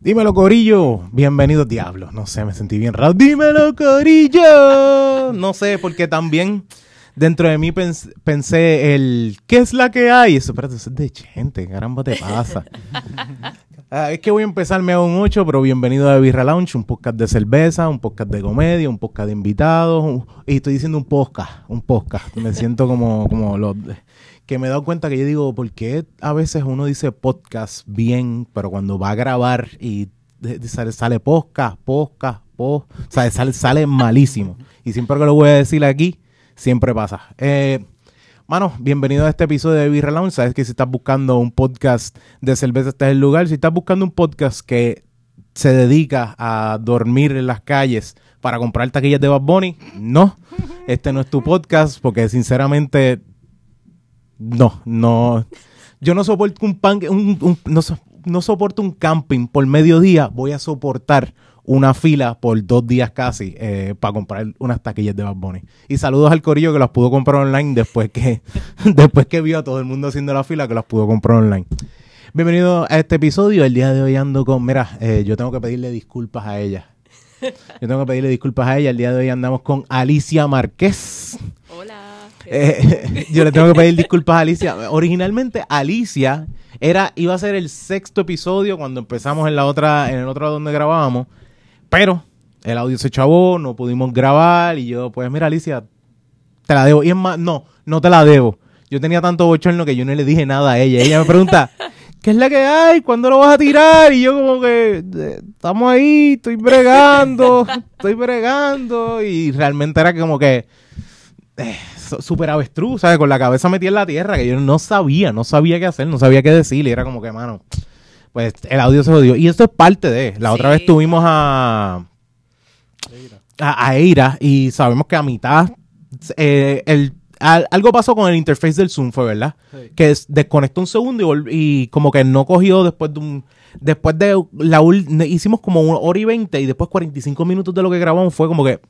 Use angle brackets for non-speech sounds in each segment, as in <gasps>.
Dímelo, Corillo. Bienvenidos, diablos. No sé, me sentí bien raro. Dímelo, Corillo. No sé, porque también dentro de mí pens- pensé el ¿qué es la que hay? Eso, espérate, eso es de gente. Caramba, te pasa. Ah, es que voy a empezarme a un 8, pero bienvenido a Birra Lounge, un podcast de cerveza, un podcast de comedia, un podcast de invitados. y estoy diciendo un podcast, un podcast. Me siento como, como los. Que me he dado cuenta que yo digo, ¿por qué a veces uno dice podcast bien, pero cuando va a grabar y sale, sale podcast, podcast, o sea, sale, sale malísimo? Y siempre que lo voy a decir aquí, siempre pasa. Eh, Mano, bienvenido a este episodio de Birra Lounge. Sabes que si estás buscando un podcast de cerveza, este es el lugar. Si estás buscando un podcast que se dedica a dormir en las calles para comprar taquillas de Bad Bunny, no. Este no es tu podcast porque sinceramente no, no. Yo no soporto un pan, un- no, no soporto un camping por mediodía. Voy a soportar una fila por dos días casi eh, para comprar unas taquillas de Bad Bunny. Y saludos al corillo que las pudo comprar online después que, <laughs> después que vio a todo el mundo haciendo la fila que las pudo comprar online. Bienvenido a este episodio. El día de hoy ando con, mira, eh, yo tengo que pedirle disculpas a ella. <laughs> Yo tengo que pedirle disculpas a ella. El día de hoy andamos con Alicia Márquez. Hola. Eh, <laughs> yo le tengo que pedir disculpas a Alicia. Originalmente Alicia era iba a ser el sexto episodio cuando empezamos en la otra en el otro donde grabábamos, pero el audio se chavó, no pudimos grabar y yo pues mira Alicia, te la debo y es más, no, no te la debo. Yo tenía tanto bochorno que yo no le dije nada a ella. Ella me pregunta, <laughs> ¿qué es la que hay? ¿Cuándo lo vas a tirar? Y yo como que, "Eh, estamos ahí, estoy bregando, <laughs> estoy bregando. Y realmente era como que, eh, su- súper avestruz, ¿sabes? Con la cabeza metida en la tierra, que yo no sabía, no sabía qué hacer, no sabía qué decir. Y era como que, mano, pues el audio se jodió. Y esto es parte de. La otra vez tuvimos a, a, a Eira y sabemos que a mitad eh, el, al- algo pasó con el interface del Zoom, fue verdad. Que es- desconectó un segundo y, y como que no cogió después de un. Después de la hicimos como una hora y veinte y después 45 minutos de lo que grabamos fue como que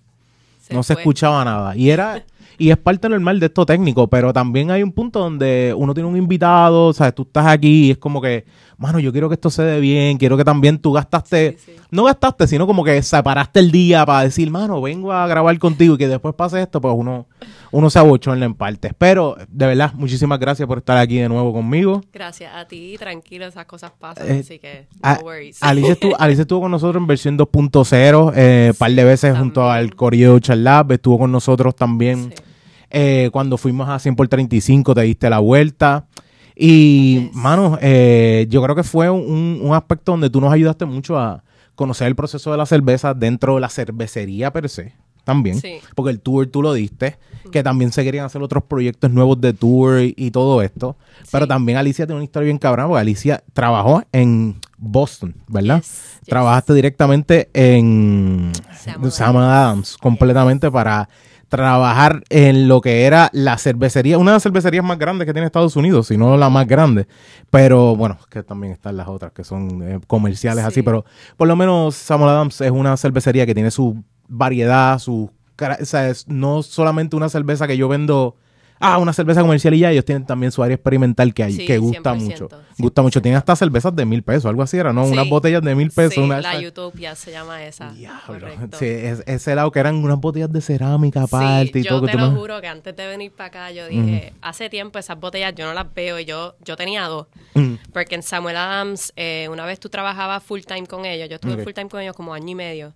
no se escuchaba nada. Y era, y es parte normal de esto técnico, pero también hay un punto donde uno tiene un invitado, o sea, tú estás aquí y es como que, mano, yo quiero que esto se dé bien, quiero que también tú gastaste, Sí, sí. no gastaste, sino como que separaste el día para decir, mano, vengo a grabar contigo y que después pase esto, pues uno, uno se abochorna en partes. Pero, de verdad, muchísimas gracias por estar aquí de nuevo conmigo. Gracias a ti, tranquilo, esas cosas pasan, Eh, así que no A- worries. Alicia, estuvo, Alicia estuvo con nosotros en versión 2.0, eh, par de veces junto al Corillo Charlab, estuvo con nosotros también Sí. eh, cuando fuimos a 100 por 35, te diste la vuelta. Y, Yes. mano, eh, yo creo que fue un, un aspecto donde tú nos ayudaste mucho a conocer el proceso de la cerveza dentro de la cervecería per se. También, Sí. porque el tour tú lo diste, que también se querían hacer otros proyectos nuevos de tour y, y todo esto. Pero también Alicia tiene una historia bien cabrón, porque Alicia trabajó en Boston, ¿verdad? Yes, yes. Trabajaste directamente en Samuel Samuel Adams, completamente para trabajar en lo que era la cervecería, una de las cervecerías más grandes que tiene Estados Unidos, si no la más grande. Pero bueno, que también están las otras que son eh, comerciales así, Sí. pero por lo menos Samuel Adams es una cervecería que tiene su variedad, su... cara- O sea, es no solamente una cerveza que yo vendo... Ah, una cerveza comercial y ya, ellos tienen también su área experimental que hay, Sí, que gusta 100%, mucho. Gusta mucho. Tienen hasta cervezas de mil pesos, algo así era, ¿no? Sí. Unas botellas de mil pesos. Sí, una la esa- Utopia se llama esa. Diablo. Sí, es- ese lado que eran unas botellas de cerámica aparte y yo todo. que te lo me- juro que antes de venir para acá yo dije, hace tiempo esas botellas yo no las veo y yo, yo tenía dos. Mm. Porque en Samuel Adams, eh, una vez tú trabajabas full time con ellos, yo estuve full time con ellos como año y medio.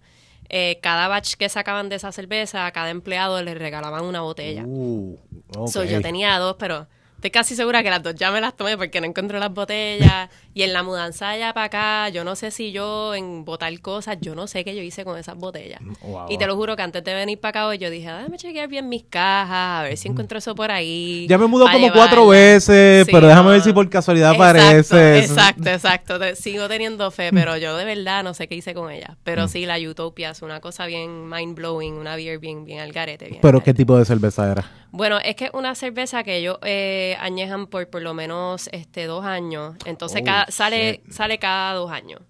Eh, cada batch que sacaban de esa cerveza, a cada empleado les regalaban una botella. Uh. So, yo tenía dos, pero estoy casi segura que las dos ya me las tomé porque no encontré las botellas. Y en la mudanza allá para acá, yo no sé si yo en botar cosas, yo no sé qué yo hice con esas botellas. Wow. Y te lo juro que antes de venir para acá hoy, yo dije, "Ah, déjame chequear bien mis cajas, a ver si encuentro eso por ahí. Ya me mudó como cuatro llevarla". veces, Sí, pero déjame no. ver si por casualidad aparece. Exacto, exacto. Te- sigo teniendo fe, pero yo de verdad no sé qué hice con ella. Pero sí, la Utopia es una cosa bien mind blowing, una beer bien, bien al garete. bien Pero al qué tipo de cerveza era. Bueno, es que es una cerveza que ellos eh, añejan por por lo menos este dos años. Entonces Oh, cada, sale, sale cada dos años.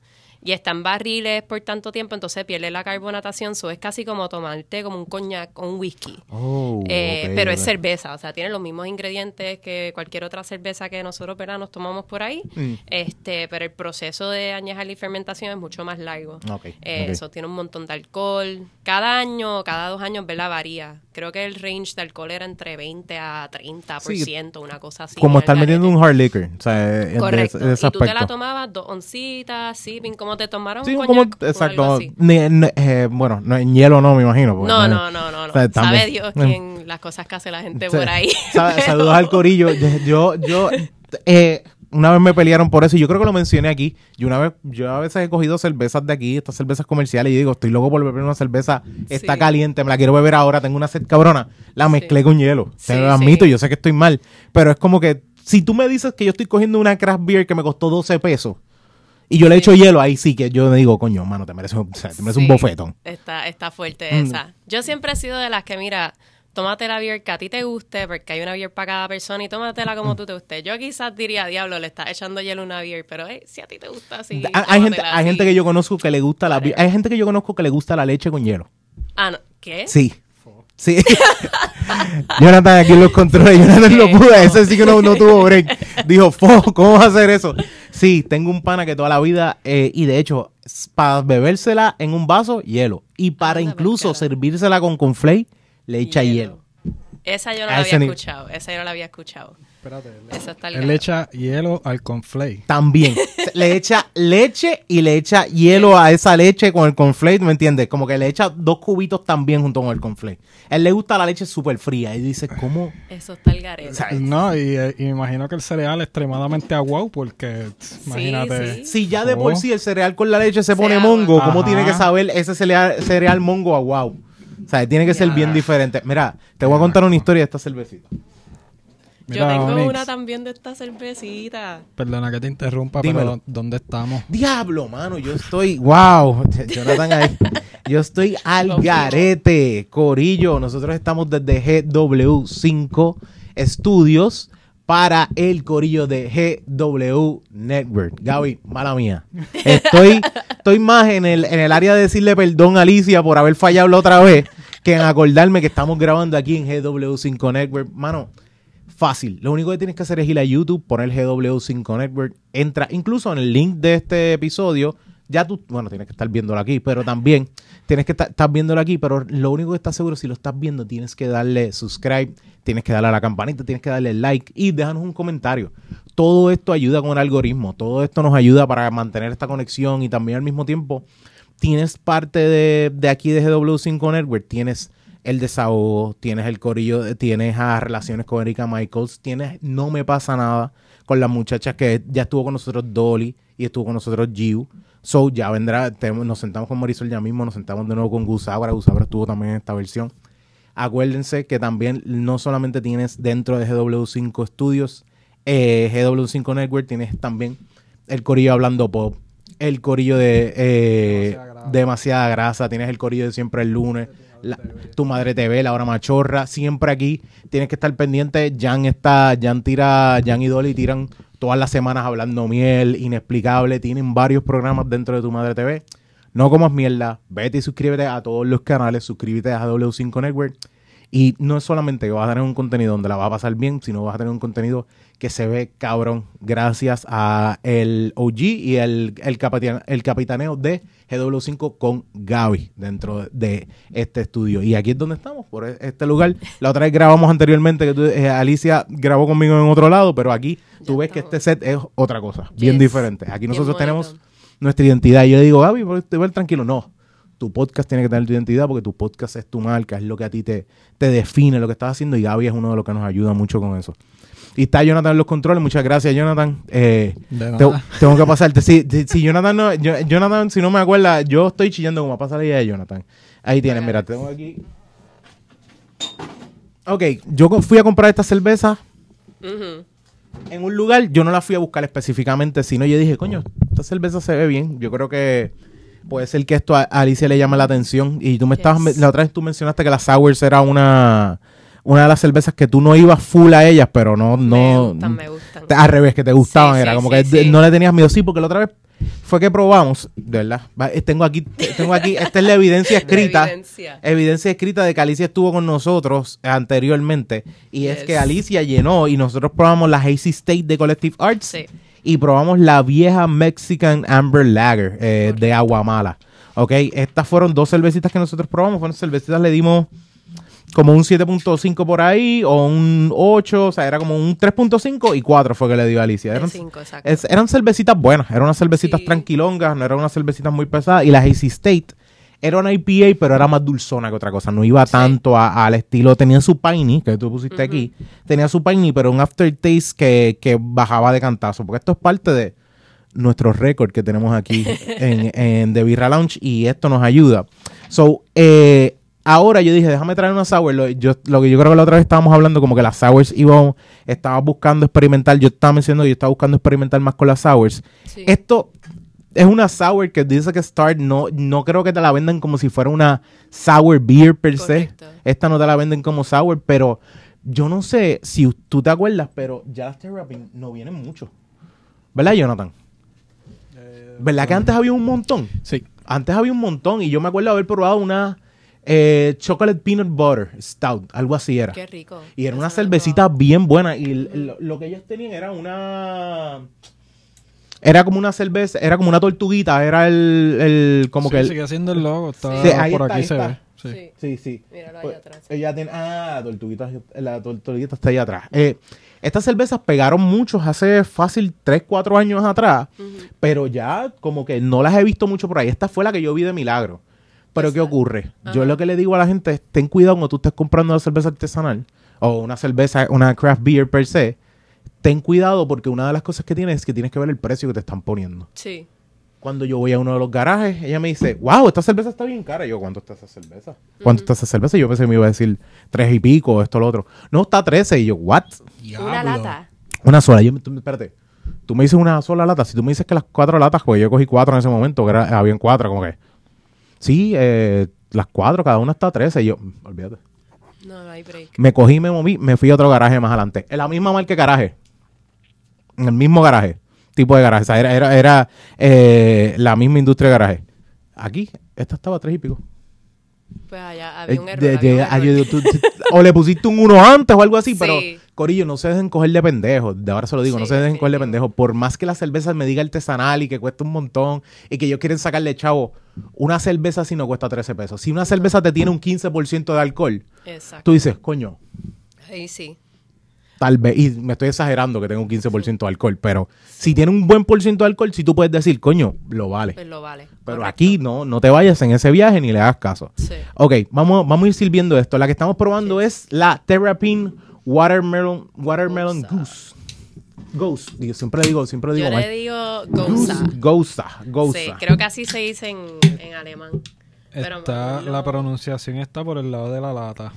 y está en barriles por tanto tiempo, entonces pierde la carbonatación, so es casi como tomarte como un coñac o un whisky. Oh, Eh, pero es cerveza, o sea, tiene los mismos ingredientes que cualquier otra cerveza que nosotros ¿verdad? nos tomamos por ahí, Mm. este, pero el proceso de añejar y fermentación es mucho más largo. Eh. Eso tiene un montón de alcohol. Cada año, cada dos años, ¿verdad? Varía. Creo que el range de alcohol era entre 20 a 30%, una cosa así. Como estar metiendo un hard liquor. O sea, de, Correcto. de ese y tú te la tomabas dos oncitas, sipping, como te tomaron Sí, un como, coñac o algo exacto. así. Eh, bueno, no, en hielo no, me imagino. porque No, no, no, no. no. o sea, Sabe Dios quién las cosas que hace la gente Sí. por ahí. Sa- Saludos al <laughs> corillo. Yo, yo, eh, una vez me pelearon por eso y yo creo que lo mencioné aquí. Yo una vez, yo a veces he cogido cervezas de aquí, estas cervezas comerciales, y digo, estoy loco por beber una cerveza, está Sí. caliente, me la quiero beber ahora, tengo una sed cabrona. La mezclé con hielo. Sí, Te lo admito, yo sé que estoy mal, pero es como que si tú me dices que yo estoy cogiendo una craft beer que me costó 12 pesos y yo le echo hielo, ahí sí que yo digo, coño, mano, te mereces, un- o sea, te mereces un bofetón. Está, está fuerte Mm. esa. Yo siempre he sido de las que, mira, tómate la beer que a ti te guste, porque hay una beer para cada persona y tómatela como Mm. tú te guste. Yo quizás diría, diablo, le estás echando hielo a una beer, pero hey, si a ti te gusta así. hay, hay gente, hay gente que yo conozco que le gusta la beer- hay gente que yo conozco que le gusta la leche con hielo. Ah, no. ¿Qué? Sí. Sí. <laughs> Jonathan aquí en los controles. Jonathan lo pudo. Ese sí que no, no tuvo <laughs> break. Dijo, "Fo, ¿cómo vas a hacer eso? Sí, tengo un pana que toda la vida, eh, y de hecho, para bebérsela en un vaso, hielo. Y para Anda, incluso servírsela con conflay, le echa hielo. Esa yo no la había ni- escuchado. Esa yo no la había escuchado. Espérate. Eso está Él le echa hielo al conflay. También. <laughs> Le echa leche y le echa hielo a esa leche con el conflay, ¿me entiendes? Como que le echa dos cubitos también junto con el conflay. A él le gusta la leche súper fría. Y dice, ¿cómo? Eso está el garete. O sea, No, y, eh, y me imagino que el cereal es extremadamente aguau porque, Sí, imagínate. sí. Si ya de por Oh. sí el cereal con la leche se Se pone agua. mongo, ¿cómo Ajá. tiene que saber ese cereal, cereal mongo a wow? O sea, tiene que ser bien diferente. Mira, te voy a contar una historia de esta cervecita. Yo tengo Onyx, una también de esta cervecita. Perdona que te interrumpa, Dímelo. pero ¿dónde estamos? Diablo, mano, yo estoy, wow, <laughs> Jonathan ahí. Yo estoy al garete, Corillo. Nosotros estamos desde GW5 Studios para el Corillo de GW Network. Gaby, mala mía. Estoy, <laughs> estoy más en el, en el área de decirle perdón a Alicia por haber fallado la otra vez que en acordarme que estamos grabando aquí en GW5 Network. Mano, Fácil. Lo único que tienes que hacer es ir a YouTube, poner GW5 Network, entra, incluso en el link de este episodio, ya tú, bueno, tienes que estar viéndolo aquí, pero también tienes que estar, estar viéndolo aquí, pero lo único que estás seguro, si lo estás viendo, tienes que darle subscribe, tienes que darle a la campanita, tienes que darle like y déjanos un comentario. Todo esto ayuda con el algoritmo, todo esto nos ayuda para mantener esta conexión y también al mismo tiempo tienes parte de, de aquí de GW5 Network, tienes el desahogo, tienes el corillo, tienes a relaciones con Erika Michaels, tienes No Me Pasa Nada con las muchachas que ya estuvo con nosotros Dolly y estuvo con nosotros Giu. So ya vendrá, nos sentamos con Marisol ya mismo, nos sentamos de nuevo con Gusabra, Gusabra estuvo también en esta versión. Acuérdense que también no solamente tienes dentro de GW5 Studios, eh, GW5 Network, tienes también el corillo hablando pop, el corillo de eh, Demasiada grasa. demasiada grasa, tienes el corillo de siempre el lunes, la- tu madre TV, la hora machorra, siempre aquí tienes que estar pendiente. Jan está, Jan tira, Jan y Dolly tiran todas las semanas hablando miel, inexplicable, tienen varios programas dentro de tu madre TV. No comas mierda, vete y suscríbete a todos los canales, suscríbete a W5 Network. Y no es solamente que vas a tener un contenido donde la vas a pasar bien, sino vas a tener un contenido que se ve cabrón gracias a el OG y el, el, capitán- el capitaneo de GW5 con Gaby dentro de este estudio. Y aquí es donde estamos, por e- este lugar. La otra vez grabamos anteriormente, que tú- eh, Alicia grabó conmigo en otro lado, pero aquí tú Ya ves que este set es otra cosa, bien diferente. Aquí nosotros tenemos nuestra identidad. Y yo le digo, Gaby, te ver tranquilo. No, tu podcast tiene que tener tu identidad porque tu podcast es tu marca, es lo que a ti te, te define lo que estás haciendo y Gaby es uno de los que nos ayuda mucho con eso. Y está Jonathan en los controles. Muchas gracias, Jonathan. Eh, De te- nada. tengo que pasarte. Si, si, si Jonathan no, yo- Jonathan, si no me acuerda, yo estoy chillando como pasa la idea de Jonathan. Ahí tienes, mira, tengo aquí. Ok, yo fui a comprar esta cerveza en un lugar, yo no la fui a buscar específicamente, sino yo dije, coño, esta cerveza se ve bien. Yo creo que puede ser que esto a Alicia le llame la atención. Y tú me estabas, la otra vez tú mencionaste que la Sours era una, una de las cervezas que tú no ibas full a ellas, pero no, me no. gustan, me gustan. Al revés, que te gustaban. Sí, era sí, como sí, que no le tenías miedo. Sí, porque la otra vez fue que probamos, de verdad. Eh, Tengo aquí, tengo aquí, esta es la evidencia <laughs> escrita. evidencia. Evidencia escrita de que Alicia estuvo con nosotros anteriormente. Y es que Alicia llenó y nosotros probamos la Hazy State de Collective Arts. Sí. Y probamos la vieja Mexican Amber Lager eh, de Aguamala. Ok, estas fueron dos cervecitas que nosotros probamos. Fueron cervecitas, le dimos como un 7.5 por ahí o un 8, o sea, era como un 3.5 y 4 fue que le dio a Alicia. Eran, cinco, exacto. es- eran cervecitas buenas, eran unas cervecitas Sí. tranquilongas, no eran unas cervecitas muy pesadas. Y la Hazy State era una IPA, pero era más dulzona que otra cosa. No iba tanto al estilo. Tenía su piney, que tú pusiste aquí. Tenía su piney, pero un aftertaste que, que bajaba de cantazo. Porque esto es parte de nuestro récord que tenemos aquí <laughs> en, en The Birra Lounge y esto nos ayuda. So, eh, ahora yo dije, déjame traer una sour. Lo, yo, lo que yo creo que la otra vez estábamos hablando, como que las sours iban, estaba buscando experimentar. Yo estaba mencionando, yo estaba buscando experimentar más con las sours. Sí. Esto es una sour que dice que Start no, no creo que te la vendan como si fuera una sour beer per Correcto. se. Esta no te la venden como sour, pero yo no sé si tú te acuerdas, pero ya las Terrapin no vienen mucho. ¿Verdad, Jonathan? ¿Verdad que antes había un montón? Sí. Antes había un montón y yo me acuerdo haber probado una eh, Chocolate Peanut Butter Stout, algo así era. Qué rico. Y era Eso una cervecita bien buena. Y lo, lo que ellos tenían era una. Era como una cerveza, era como una tortuguita, era el. el como Sí, que el. sigue siendo el logo. Está Sí, ahí por está, aquí se está. ve. Sí. Sí. Sí, sí. Míralo ahí Pues, atrás. Ella tiene. Ah, la tortuguita, la tortuguita está ahí atrás. Eh, estas cervezas pegaron muchos hace fácil 3, 4 años atrás, pero ya como que no las he visto mucho por ahí. Esta fue la que yo vi de milagro. Pero ¿qué ocurre? Yo lo que le digo a la gente es, ten cuidado cuando tú estés comprando una cerveza artesanal o una cerveza, una craft beer per se. Ten cuidado porque una de las cosas que tienes es que tienes que ver el precio que te están poniendo. Sí. Cuando yo voy a uno de los garajes, ella me dice, wow, esta cerveza está bien cara. Y yo, ¿cuánto está esa cerveza? ¿Cuánto está esa cerveza? Y yo pensé que me iba a decir tres y pico, esto, lo otro. No, está 13. Y yo, ¿what? Una lata. Una sola. Yo, tú- espérate. Tú me dices una sola lata. Si tú me dices que las cuatro latas, pues yo cogí cuatro en ese momento, que era, habían cuatro, como que. Sí, eh, las cuatro, cada una está 13. Y yo, olvídate. No, no hay break. Me cogí, me moví, me fui a otro garaje más adelante. En la misma marca de garaje. En el mismo garaje. Tipo de garaje. O sea, era, era, era eh, la misma industria de garaje. Aquí, esta estaba a tres y pico. Pues allá había un Eh, error. de- había un error. tú- o le pusiste un uno antes o algo así, Sí. pero Corillo, no se dejen coger de pendejos. De ahora se lo digo, no Sí, se dejen coger de pendejos. Por más que la cerveza me diga artesanal y que cuesta un montón y que ellos quieren sacarle chavo, una cerveza si no cuesta 13 pesos. Si una cerveza te tiene un 15% de alcohol, Exacto. tú dices, coño, Ahí sí. Tal vez, y me estoy exagerando que tengo un 15% de alcohol, pero si tiene un buen por ciento de alcohol, si tú puedes decir, coño, lo vale. Pues lo vale. Pero Correcto. aquí no, no te vayas en ese viaje ni le hagas caso. Sí. Ok, vamos, vamos a ir sirviendo esto. La que estamos probando es la Terrapin Watermelon, Watermelon Goose. Ghost. Siempre digo, siempre digo Yo le digo Goza. Goza. Goza. Sí, creo que así se dice en, en alemán. Pero Está, la pronunciación está por el lado de la lata.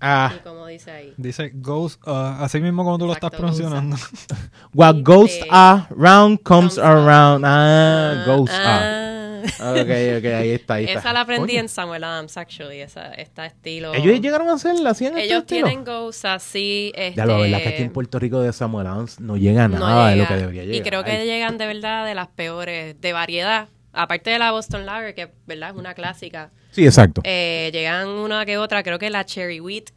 Ah, Y como dice ahí. Dice goes, uh, así mismo como tú lo estás pronunciando. <laughs> what goes around comes around. Ah, goes ah. Ok, ok, ahí está, ahí está. Esa la aprendí en Samuel Adams, actually. Esa, esta estilo. Ellos llegaron a hacer, la hacían este Ellos estilo? tienen Goza, sí. Este, Ya lo verdad que aquí en Puerto Rico de Samuel Adams no llega no nada de lo llega. que debería llegar. Y creo que llegan de verdad de las peores, de variedad. Aparte de la Boston Lager, que verdad es una clásica. Sí, exacto. Eh, llegan una que otra, creo que la Cherry Wheat,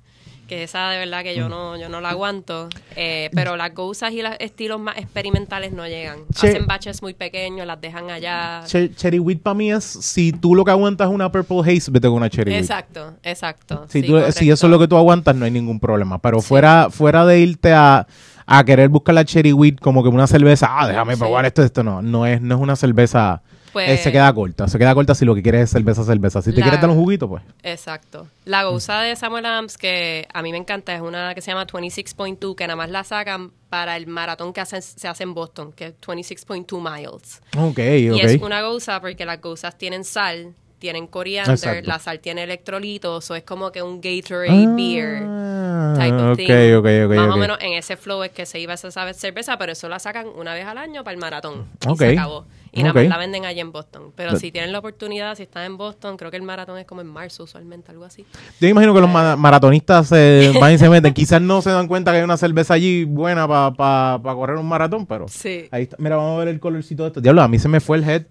que esa de verdad Mm. que yo no, yo no la aguanto. Eh, pero las Gozas y los estilos más experimentales no llegan. Che- Hacen baches muy pequeños, las dejan allá. Che- Cherry Wheat para mí es, si tú lo que aguantas es una Purple Haze, vete con una Cherry Wheat. Exacto, exacto. Si, sí, tú- si eso es lo que tú aguantas, no hay ningún problema. Pero fuera, fuera de irte a, a querer buscar la Cherry Wheat como que una cerveza, ah, déjame Sí. probar esto, esto no. No es, no es una cerveza. Pues- eh, se queda corta. Se queda corta si lo que quieres es cerveza, cerveza. Si te La- quieres dar un juguito, pues. Exacto. La goza de Samuel Adams, que a mí me encanta, es una que se llama 26.2, que nada más la sacan para el maratón que hacen, se hace en Boston, que es 26.2 miles. Ok, Y es ok. una goza porque las gozas tienen sal, tienen coriander, Exacto. la sal tiene electrolitos, o es como que un Gatorade beer Ah, type of ok, thing. ok, ok, Más ok. o menos en ese flow es que se iba esa sabe- cerveza, pero eso la sacan una vez al año para el maratón. Y Ok. se acabó. Y la venden allí en Boston. Pero But- si tienen la oportunidad, si están en Boston, creo que el maratón es como en marzo usualmente, algo así. Yo imagino que los ma- maratonistas se <laughs> van y se meten. Quizás no se dan cuenta que hay una cerveza allí buena para correr un maratón, pero Sí. ahí está. Mira, vamos a ver el colorcito de esto. Diablo, a mí se me fue el head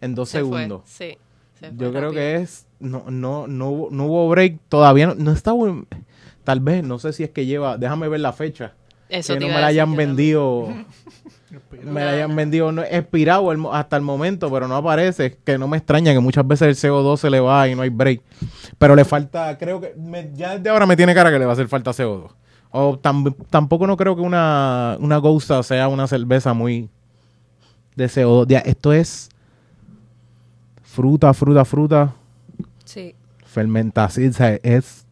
en dos Se fue, segundos. Sí. se fue Yo creo que es. No, no, no, hubo- no hubo break todavía. No, no está buen. Tal vez, no sé si es que lleva. Déjame ver la fecha. Eso que no me la hayan yo <laughs> me la hayan vendido no, expirado el hasta el momento, pero no aparece. Que no me extraña que muchas veces el CO2 se le va y no hay break. Pero le falta, creo que me- ya desde ahora me tiene cara que le va a hacer falta CO2. O tam- tampoco no creo que una, una Ghosta sea una cerveza muy de CO2. Ya, esto es fruta, fruta, fruta, Sí, fermentación. O sea, es.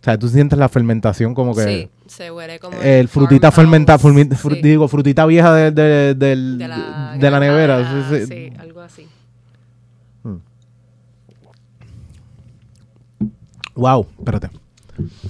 O sea, tú sientes la fermentación como que. sí, se huele como El frutita fermentada, sí, digo, frutita vieja de, de- del- de la, de la nevera. granja, sí, sí. sí, algo así. Wow, espérate.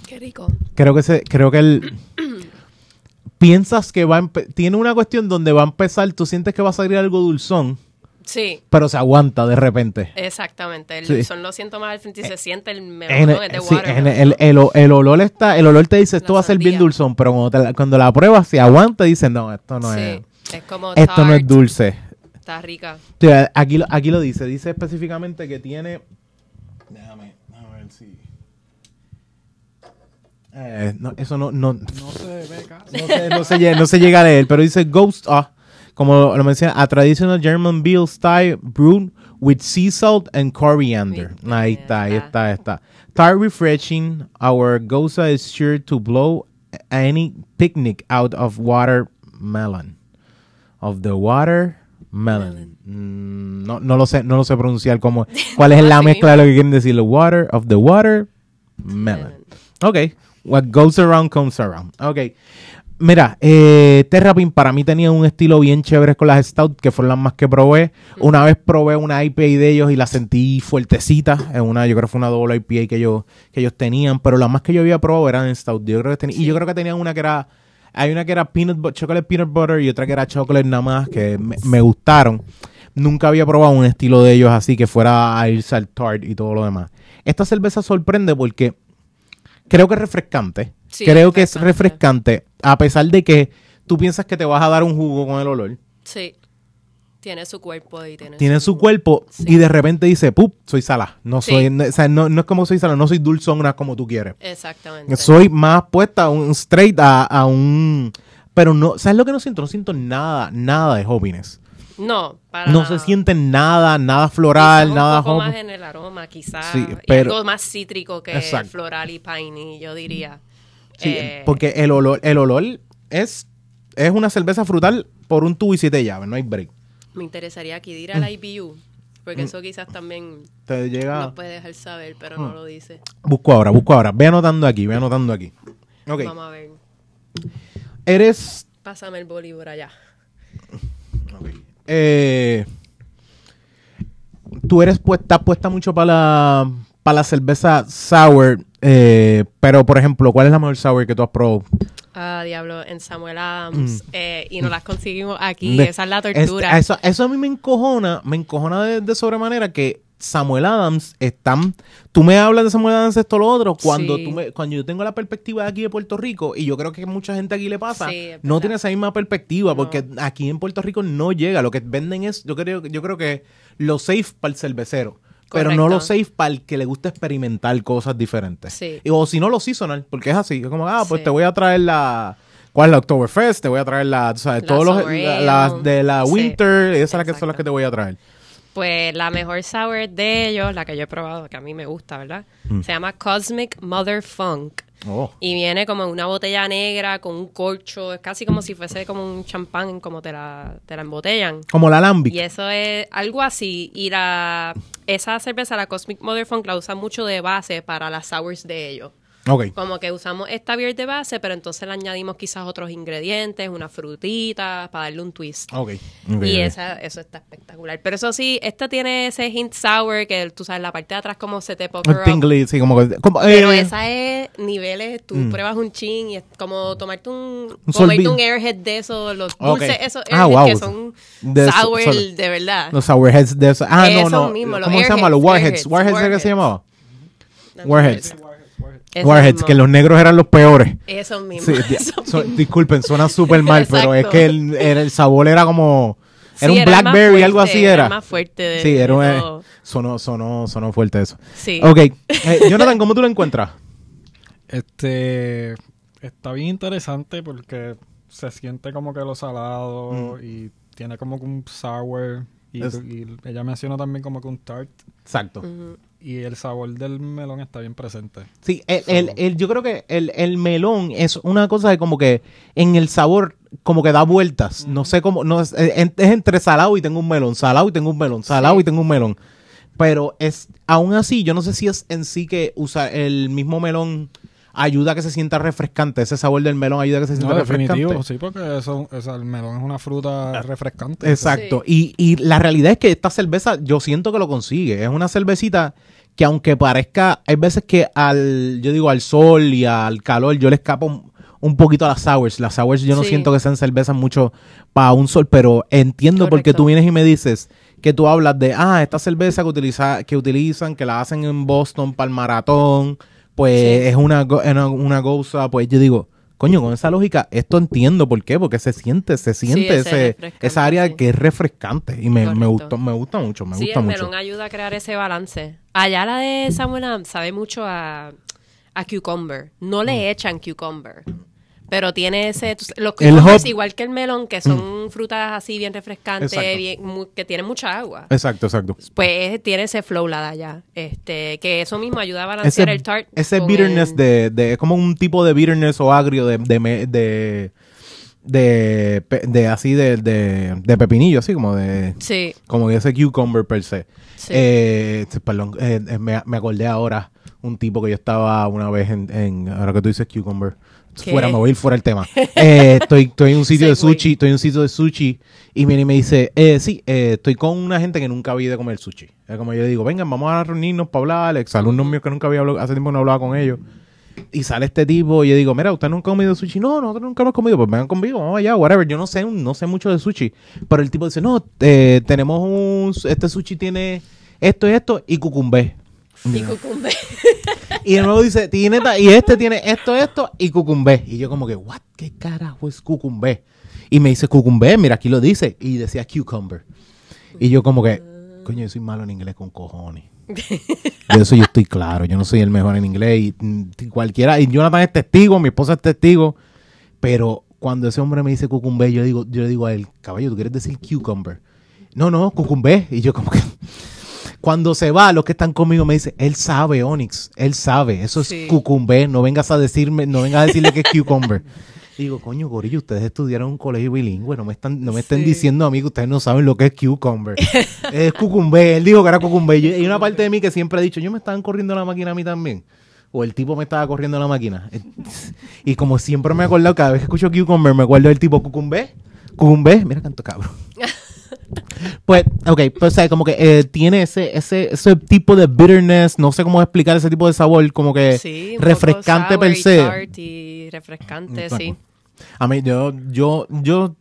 Qué rico. Creo que se, creo que el <clears throat> piensas que va a tiene una cuestión donde va a empezar, tú sientes que va a salir algo dulzón, Sí, pero se aguanta de repente. exactamente. El Sí. dulzón lo siento más al frente y se siente el En melón, el, de sí, en el, ¿no? el, o- el olor está, el olor te dice esto La va a ser bien dulzón, pero cuando, te la, cuando la pruebas se aguanta y dices no, esto no es, Sí, es como esto no es dulce. Está rica. Sí, Aquí, lo- aquí lo dice, dice específicamente que tiene. Déjame, déjame ver si. Eh, no, eso no, no, No se ve casi. no, se, no, se llega, no se llega a leer, pero dice Ghost, ah, como lo menciona, a traditional German beer style brewed with sea salt and coriander. Muy Ahí está, ahí está. está, ahí está. Tart refreshing, our goza is sure to blow any picnic out of watermelon. Of the watermelon. Mm, no, no lo sé, no lo sé pronunciar como <laughs> cuál es la mezcla de lo que quieren decir. The water of the watermelon. Ok. What goes around comes around. Ok. Mira, eh, Terrapin para mí tenía un estilo bien chévere con las Stout, que fueron las más que probé. Una vez probé una IPA de ellos y la sentí fuertecita. En una, yo creo que fue una doble IPA que ellos, que ellos tenían, pero las más que yo había probado eran en Stout. Yo creo que tenía- Y yo creo que tenían una que era. Hay una que era peanut chocolate peanut butter y otra que era chocolate nada más, que me, me gustaron. Nunca había probado un estilo de ellos así que fuera a irse al tart y todo lo demás. Esta cerveza sorprende porque creo que es refrescante. Sí, creo que es refrescante. a pesar de que tú piensas que te vas a dar un jugo con el olor. Sí. Tiene su cuerpo y tiene, Tiene su cuerpo Sí. y de repente dice, ¡pup! Soy salada. No Sí. soy, no, o sea, no, no es como soy salada, no soy dulzona como tú quieres. Exactamente. Soy más puesta a un straight a, a un... Pero no, ¿sabes lo que no siento? No siento nada, nada de hoppiness. No, para No nada. se siente nada, nada floral, Quizás nada un poco más en el aroma, quizás. Sí, y pero- algo más cítrico que Exacto. floral y piney, yo diría. Sí, Eh, porque el olor, el olor es, es una cerveza frutal por un tubo y siete llaves, no hay break. Me interesaría aquí ir Mm. a la IBU, porque eso quizás también Te llega... nos puede dejar saber, pero no Mm. lo dice. Busco ahora, busco ahora. Ve anotando aquí, ve anotando aquí. Ok. Vamos a ver. Eres. Pásame el boli por allá. eh, tú eres puesta, puesta mucho para la, para la cerveza sour. Eh, pero, por ejemplo, ¿cuál es la mejor sour que tú has probado? Ah, diablo, en Samuel Adams. eh, y nos las conseguimos aquí. De- Esa es la tortura. eso, eso a mí me encojona, me encojona de, de sobremanera que Samuel Adams están. Tú me hablas de Samuel Adams esto lo otro cuando Sí. tú me, cuando yo tengo la perspectiva de aquí de Puerto Rico y yo creo que mucha gente aquí le pasa, Sí, no tiene esa misma perspectiva No. porque aquí en Puerto Rico no llega. Lo que venden es, yo creo, yo creo que lo safe para el cervecero. Pero no lo safe para el que le gusta experimentar cosas diferentes. Sí. Y, o si no, lo seasonal, porque es así. Es como, ah, pues Sí. te voy a traer la. ¿Cuál es la Oktoberfest? Te voy a traer la. O sea, La todos los. La- las de la Sí, Winter, esas son las que son las exacto. que te voy a traer. Pues la mejor sour de ellos, la que yo he probado, que a mí me gusta, ¿verdad? Mm. Se llama Cosmic Mother Funk. Oh. Y viene como en una botella negra con un corcho. Es casi como si fuese como un champán, como te la, te la embotellan. Como la Lambic. Y eso es algo así. Y la esa cerveza, la Cosmic Mother Funk, la usan mucho de base para las sours de ellos. Como que usamos esta beer de base, pero entonces le añadimos quizás otros ingredientes, una frutita, para darle un twist. Y esa, eso está espectacular. Pero eso sí, esta tiene ese hint sour que tú sabes, la parte de atrás como se te up. Tingly, sí, como como, Pero eh, esa es niveles, tú Mm. pruebas un chin y es como tomarte un, Un comerte un airhead de esos, los dulces, esos Ah, airheads wow. que son De sour de verdad. Los Sourheads de eso. Ah, no, Esos no. ¿Cómo se llama? Los Warheads. Warheads, ¿era que se Warheads. llamaba? Warheads. Warheads, que los negros eran los peores. Esos mismos. Sí, <laughs> di- esos so- mismos. disculpen, suena súper mal, <laughs> pero es que el, era- el sabor era como. Era Sí, un blackberry, algo fuerte, así era. el más fuerte de- sí, era un, eh, sonó, sonó, sonó fuerte eso. Sí. Ok, eh, <laughs> Jonathan, ¿cómo tú lo encuentras? Este está bien interesante porque se siente como que lo salado y tiene como que un sour y, Es- y ella mencionó también como que un tart Exacto. Y el sabor del melón está bien presente. Sí, el, el- el- yo creo que el, el melón es una cosa de como que en el sabor como que da vueltas. No sé cómo, no es, es- es entre salado y tengo un melón, salado y tengo un melón, salado Sí. y tengo un melón. Pero es, aún así, yo no sé si es en sí que usar el mismo melón ayuda a que se sienta refrescante. Ese sabor del melón ayuda a que se sienta No, refrescante. definitivo, sí, porque eso, eso- el melón es una fruta refrescante. Exacto. Y, y la realidad es que esta cerveza, yo siento que lo consigue. Es una cervecita que aunque parezca, hay veces que al, yo digo, al sol y al calor, yo le escapo un, un poquito a las sours. Las sours yo no Sí. siento que sean cervezas mucho para un sol, pero entiendo porque tú vienes y me dices que tú hablas de, ah, esta cerveza que, utiliza, que utilizan, que la hacen en Boston para el maratón, pues Sí. es una, una, una goza, pues yo digo... Coño, con esa lógica, esto entiendo por qué, porque se siente, se siente ese ese, esa área sí. que es refrescante y me, me gustó, me gusta mucho, me sí, gusta el mucho. melón ayuda a crear ese balance. Allá la de Samuel sabe mucho a, a cucumber. No Mm. le echan cucumber. Pero tiene ese... Los cucumbers, hop- Mm. igual que el melón, que son frutas así bien refrescantes, Exacto. bien- mu- que tienen mucha agua. Exacto, exacto. Pues tiene ese flow la de allá. Este, que eso mismo ayuda a balancear Ese, el tart. ese con bitterness el- de, de, es como un tipo de bitterness o agrio de, de, me- de, de, de así de, de, de pepinillo, así como de, Sí, como ese cucumber per se. sí. Eh, perdón, eh, eh, me, me acordé ahora un tipo que yo estaba una vez en, en ahora que tú dices cucumber, ¿Qué? fuera, me voy a ir fuera el tema. <laughs> Eh, estoy, estoy en un sitio de sushi, estoy en un sitio de sushi y viene y me dice, eh, sí, eh, estoy con una gente que nunca había ido a comer sushi. Es como yo le digo, vengan, vamos a reunirnos para hablar, exalumnos míos que nunca había hablado, hace tiempo que no hablaba con ellos. Y sale este tipo y yo digo, mira, ¿usted nunca ha comido sushi? No, nosotros nunca hemos comido. Pues vengan conmigo, vamos allá, whatever. Yo no sé, no sé mucho de sushi. Pero el tipo dice, no, eh, tenemos un... Este sushi tiene esto y esto y cucumbé. Y cucumber. <laughs> Y de nuevo dice, tiene y este tiene esto, esto y cucumbé. Y yo como que, what, ¿qué carajo es cucumbé? Y me dice, cucumbé, mira, aquí lo dice. Y decía cucumber. Y yo como que, coño, yo soy malo en inglés con cojones. De eso yo estoy claro, yo no soy el mejor en inglés. Y mm, cualquiera, y Jonathan es testigo, mi esposa es testigo. Pero cuando ese hombre me dice cucumbé, yo digo, yo le digo a él, caballo, ¿tú quieres decir cucumber? No, no, cucumbé. Y yo como que... Cuando se va, los que están conmigo me dicen, él sabe, Onyx, él sabe, eso es Sí. cucumbé, no vengas a decirme, no vengas a decirle que es cucumber. Digo, coño, gorillo, ustedes estudiaron en un colegio bilingüe, no me están, no me estén Sí. diciendo a mí que ustedes no saben lo que es cucumber. es cucumbé, él dijo que era cucumbé. Y hay una parte de mí que siempre ha dicho, yo me estaban corriendo la máquina a mí también. O el tipo me estaba corriendo la máquina. <laughs> Y como siempre me he acordado, cada vez que escucho cucumber, me acuerdo del tipo cucumbé, cucumbé, mira canto cabrón. Pues, ok, pues o sea, como que eh, tiene ese, ese, ese tipo de bitterness, no sé cómo explicar ese tipo de sabor, como que Sí, refrescante per se. y refrescante, Exacto. sí. A mí, yo, yo, yo,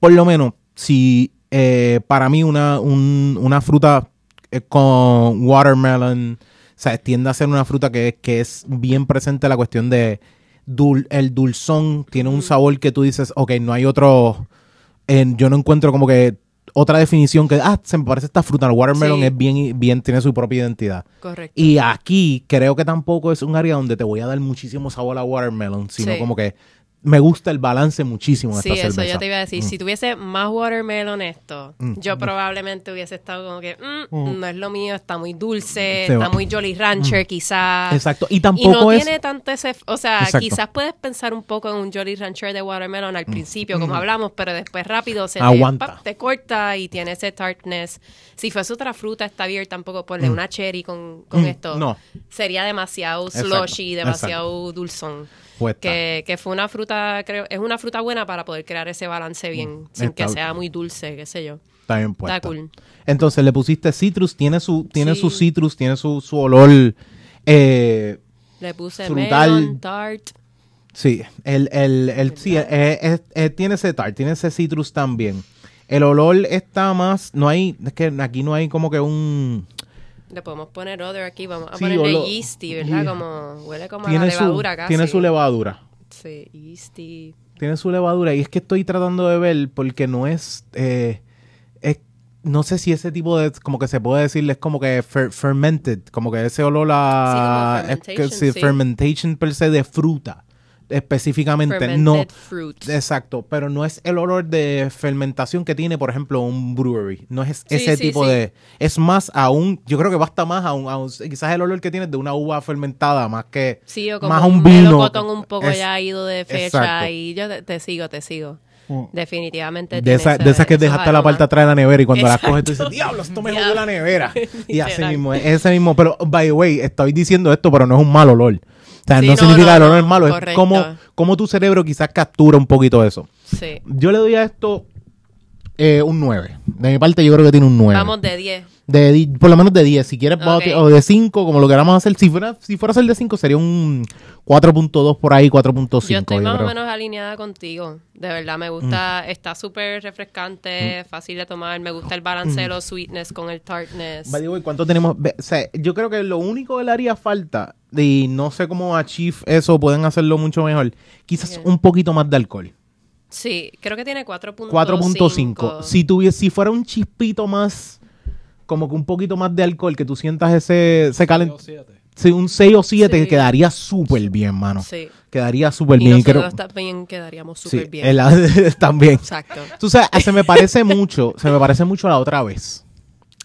por lo menos, si eh, para mí una, un- una fruta eh, con watermelon, o sea, tiende a ser una fruta que, que es bien presente la cuestión de dul- el dulzón, tiene un sabor que tú dices, ok, no hay otro, en- yo no encuentro como que otra definición que, ah, se me parece esta fruta, el watermelon Sí. es bien, bien, tiene su propia identidad. Correcto. Y aquí creo que tampoco es un área donde te voy a dar muchísimo sabor a watermelon, sino Sí. como que me gusta el balance muchísimo Sí, esta eso yo te iba a decir. Si tuviese más watermelon esto, Mm. yo probablemente hubiese estado como que, mm, no es lo mío, está muy dulce, Se está va. muy Jolly Rancher quizás. Exacto. Y Y tampoco no es... tiene tanto ese, o sea, Exacto. quizás puedes pensar un poco en un Jolly Rancher de watermelon al principio, como hablamos, pero después rápido se Mm. Aguanta. Te, pap, te corta y tiene ese tartness. Si fuese otra fruta, esta beer tampoco ponle una cherry con, con Mm, esto. no. Sería demasiado Exacto, slushy, demasiado dulzón. Pues está. que, que fue una fruta, creo, es una fruta buena para poder crear ese balance bien, sin Mm. Está- que sea muy dulce, qué sé yo. Está bien puesta. Está cool. Entonces le pusiste citrus, tiene su, tiene Sí. su citrus, tiene su, su olor. Eh, Le puse Frutal. melon, tart. sí, el, el, el, sí, eh, eh, eh, tiene ese tart, tiene ese citrus también. El olor está más, no hay, es que aquí no hay como que un... Le podemos poner other aquí, vamos a Sí, ponerle yeasty, ¿verdad? Yeah. Como, huele como a la Tiene su, levadura casi. tiene su levadura. Sí, yeasty. Tiene su levadura y es que estoy tratando de ver porque no es, eh, es no sé si ese tipo de, como que se puede decirle, es como que fer- fermented, como que ese olor a, Sí, como es que fermentation, sí, sí. fermentation per se de fruta, específicamente, Fermented no, fruit. exacto, pero no es el olor de fermentación que tiene, por ejemplo, un brewery, no es Sí, ese sí, tipo sí. de, es más aún, yo creo que basta más a un, a un- quizás el olor que tiene de una uva fermentada, más que, Sí, o como más un un vino. un poco Es- ya ido de fecha exacto. y yo te, te sigo, te sigo. Mm. Definitivamente De, esa- de esas que dejaste la parte atrás de la nevera y cuando las Exacto. coges tú dices, diablo, esto me <laughs> jodió la nevera. Y así mismo, es ese mismo. Pero, by the way, estoy diciendo esto, pero no es un mal olor. O sea, Sí, no, no, significa no, que olor no, es malo, es como, como tu cerebro quizás captura un poquito eso. Sí. Yo le doy a esto eh, un 9. De mi parte, yo creo que tiene un 9. Vamos de 10. De, di- por lo menos de 10. Si quieres, o de 5, como lo queramos hacer. Si fuera, si fuera a ser de 5, sería un 4.2 por ahí, 4.5. Yo estoy más creo. o menos alineada contigo. De verdad, me gusta. Mm. Está súper refrescante, fácil de tomar. Me gusta el balance de los sweetness con el tartness. The way, ¿cuánto tenemos? Ve- O sea, yo creo que lo único que le haría falta, y no sé cómo achieve eso, pueden hacerlo mucho mejor, quizás un poquito más de alcohol. Sí, creo que tiene 4.5. 4.5. Si tuviese, si fuera un chispito más, como que un poquito más de alcohol, que tú sientas ese, ese calent... Dos, siete. Sí, un 6 o 7 Sí. quedaría súper bien, mano. Sí. Quedaría súper bien. nosotros creo- también quedaríamos sí, súper bien. el- <laughs> también. Exacto. Tú sabes, se me parece mucho, se me parece mucho a la otra vez.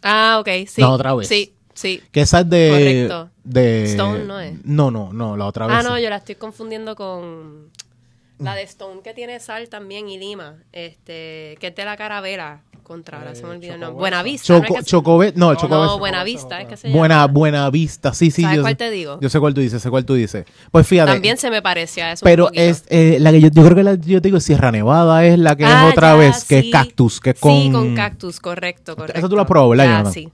Ah, ok, sí. La otra vez. Sí, sí. Que esa es de... Correcto. de Stone, ¿no es? No, no, no, la otra vez. Ah, no, sí. yo la estoy confundiendo con la de Stone que tiene sal también y lima, este, que es de la carabela. Contra, ahora se me olvidó el nombre. Choco Buenavista. Choco, ¿no Chocobet, no, No, Chocobet. no, Buenavista, es que se llama. Buena, buena vista, sí, sí. ¿Sabes yo cuál sé- te digo? Yo sé cuál tú dices, sé cuál tú dices. Pues fíjate. También se me parecía a eso. un pero poquito. es eh, la que yo, yo creo que la, yo te digo Sierra Nevada es la que Ah, es otra ya, vez, que sí. es cactus, que es con. Sí, con cactus, correcto, correcto. Esa tú la has probado, ¿verdad, Jonathan? sí.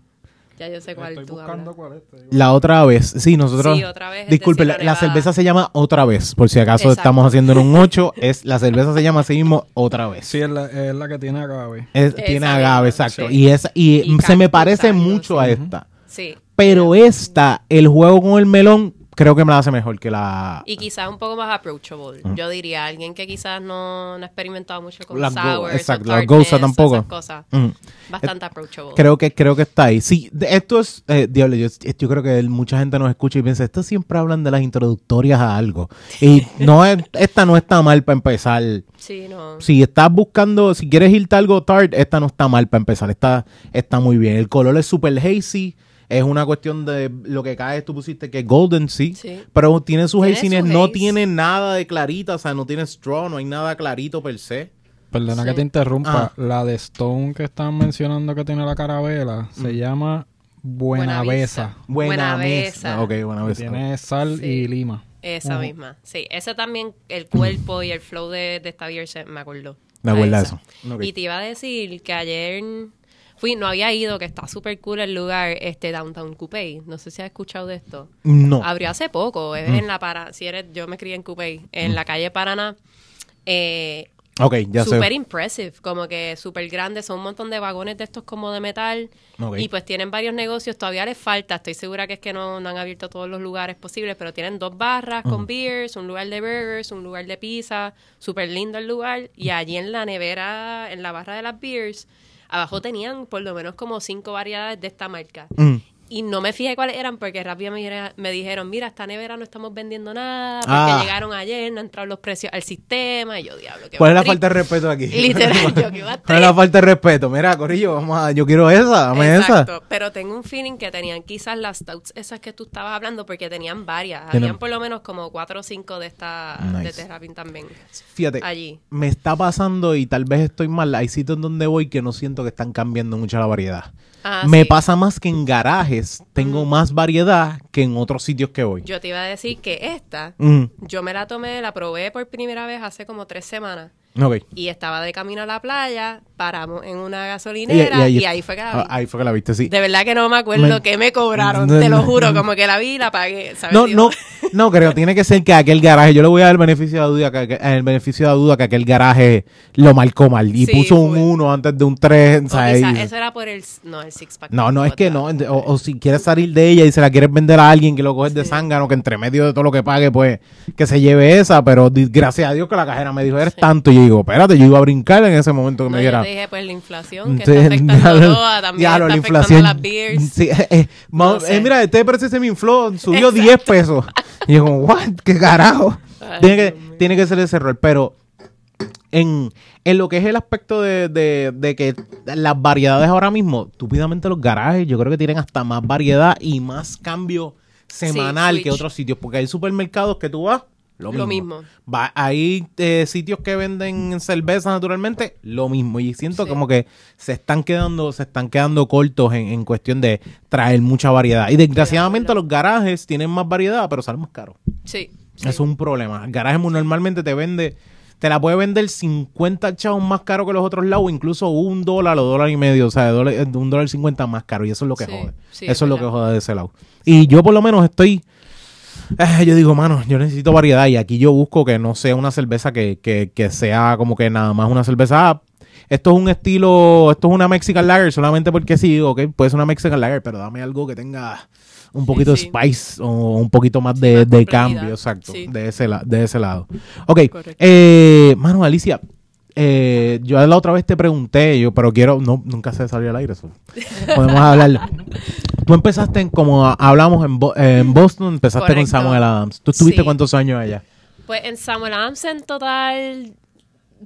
Ya yo sé cuál Estoy tú buscando hablas. cuál es. te digo. La otra vez, sí, nosotros. Sí, otra vez es Disculpe, la, cerveza se llama otra vez, por si acaso Exacto. estamos haciendo en un <laughs> 8, es la cerveza se llama así mismo otra vez. Sí, es la, es la que tiene agave. Es- Esa tiene misma, agave, exacto. sí. Y, esa, y, Y se me cactus, parece algo, mucho a sí. esta. Sí. Pero esta, el juego con el melón, creo que me la hace mejor que la. Y quizás un poco más approachable. Yo diría, alguien que quizás no, no ha experimentado mucho con Las sours, exacto, o las goza tampoco. esas cosas. Mm. Bastante approachable. Creo que, creo que está ahí. Sí, esto es, eh, diablo, yo, yo creo que mucha gente nos escucha y piensa, esto siempre hablan de las introductorias a algo. Y <laughs> no es, esta no está mal para empezar. Sí, no. Si estás buscando, si quieres irte algo tart, esta no está mal para empezar. Está, está muy bien. El color es super hazy. Es una cuestión de lo que cae, tú pusiste que es golden, sí. Sí. Pero tiene sus haziness, su no haze. tiene nada de clarita, o sea, no tiene straw, no hay nada clarito per se. Perdona Sí. que te interrumpa. Ah. La de Stone que estaban mencionando que tiene la carabela se llama Buenavesa. Buena mesa. Besa. Ok, buena Que besa. tiene sal Sí. y lima. Esa misma. Sí, ese también, el cuerpo y el flow de, de esta beer se- me acuerdo. Me acuerdo de esa. eso. Ok. Y te iba a decir que ayer fui, no había ido, que está súper cool el lugar, este Downtown Coupé. No sé si has escuchado de esto. No. Abrió hace poco, es en la para, si eres, yo me crié en Coupé, en la calle Paraná. Eh, Ok, ya sé. Súper impressive, como que súper grande, son un montón de vagones de estos como de metal Ok. y pues tienen varios negocios, todavía les falta, estoy segura que es que no, no han abierto todos los lugares posibles, pero tienen dos barras con beers, un lugar de burgers, un lugar de pizza, súper lindo el lugar y allí en la nevera, en la barra de las beers, abajo tenían por lo menos como cinco variedades de esta marca. Mm. Y no me fijé cuáles eran porque rápido me, dijeron- me dijeron, mira, esta nevera no estamos vendiendo nada porque Ah. llegaron ayer, no han entrado los precios al sistema. Y yo, diablo, qué ¿Cuál es la falta de respeto aquí? <laughs> Literal, yo que ¿Cuál es la falta de respeto? Mira, Corillo, vamos a, yo quiero esa, dame Exacto, esa. pero tengo un feeling que tenían quizás las stouts esas que tú estabas hablando porque tenían varias. Tienen- Habían por lo menos como cuatro o cinco de estas de Nice. Terrapin también. Fíjate, Allí. me está pasando y tal vez estoy mal. Hay sitios donde voy que no siento que están cambiando mucho la variedad. Ah, me sí. pasa más que en garajes tengo más variedad que en otros sitios que voy. Yo te iba a decir que esta, Mm, yo me la tomé, la probé por primera vez hace como tres semanas. Y estaba de camino a la playa, paramos en una gasolinera y, ahí fue que la vi. ah, ahí fue que la viste, sí. De verdad que no me acuerdo Me- que me cobraron, No, te lo no. juro, como que la vi y la pagué. ¿sabes? No, no, <laughs> no creo. Tiene que ser que aquel garaje, yo le voy a dar el beneficio de duda, que, el beneficio de duda que aquel garaje lo marcó mal y Sí, puso un fue. 1 antes de un 3. o quizá eso era por el, no, el six pack. No, no es que no. O, o si quieres salir de ella y se la quieres vender a alguien que lo coges de zángano, que entre medio de todo lo que pague, pues que se lleve esa. Pero gracias a Dios que la cajera me dijo, eres tanto. Y yo digo, espérate, yo iba a brincar en ese momento que me te dije, pues la inflación que Sí, está afectando diablo, toda, también diablo, está la afectando inflación. las beers. Sí, eh, eh, sé. eh, mira, este precio se me infló, subió 10 pesos. Y yo como, what, qué carajo. Ay, tiene, que, Dios tiene que ser ese error, pero en, en lo que es el aspecto de, de- de que las variedades ahora mismo, túpidamente los garajes, yo creo que tienen hasta más variedad y más cambio semanal que otros sitios, porque hay supermercados que tú vas, lo mismo. Lo mismo. Va, hay eh, sitios que venden cerveza naturalmente, lo mismo. Y siento Sí. como que se están quedando, se están quedando cortos en, en cuestión de traer mucha variedad. Y desgraciadamente los garajes tienen más variedad, pero salen más caros. Sí. Eso es un problema. El garaje normalmente te vende, te la puede vender 50 chavos más caro que los otros lados, incluso un dólar o dólar y medio, o sea, de dólar- de un dólar cincuenta más caro. Y eso es lo que Sí, jode. sí, eso es es lo que jode de ese lado. Y yo por lo menos estoy, eh, yo digo, mano, yo necesito variedad y aquí yo busco que no sea una cerveza que, que, que sea como que nada más una cerveza. ah, Esto es un estilo, esto es una Mexican Lager solamente porque sí, ok, puede ser una Mexican Lager, pero dame algo que tenga un poquito sí. de spice o un poquito más de, más de cambio, exacto, de, ese de ese lado. Ok, eh, mano, Alicia, eh, yo la otra vez te pregunté, yo, pero quiero, no, nunca se salió al aire eso. Podemos hablarlo. <laughs> Tú empezaste en, como hablamos en, Bo- en Boston, empezaste con. Samuel Adams. ¿Tú estuviste Sí. cuántos años allá? Pues en Samuel Adams en total,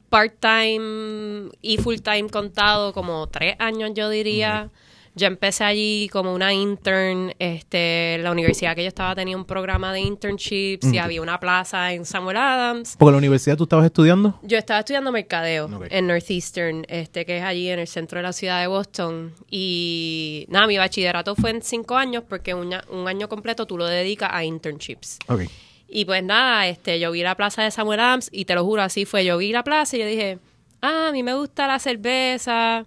part-time y full-time contado, como tres años yo diría. Yo empecé allí como una intern. Este, la universidad que yo estaba tenía un programa de internships y Ok. había una plaza en Samuel Adams. Porque la universidad tú estabas estudiando. Yo estaba estudiando mercadeo en Northeastern, este, que es allí en el centro de la ciudad de Boston. Y nada, mi bachillerato fue en cinco años porque un, año completo tú lo dedicas a internships. Ok. Y pues nada, este, yo vi la plaza de Samuel Adams y te lo juro, así fue. Yo vi la plaza y yo dije, ah, a mí me gusta la cerveza,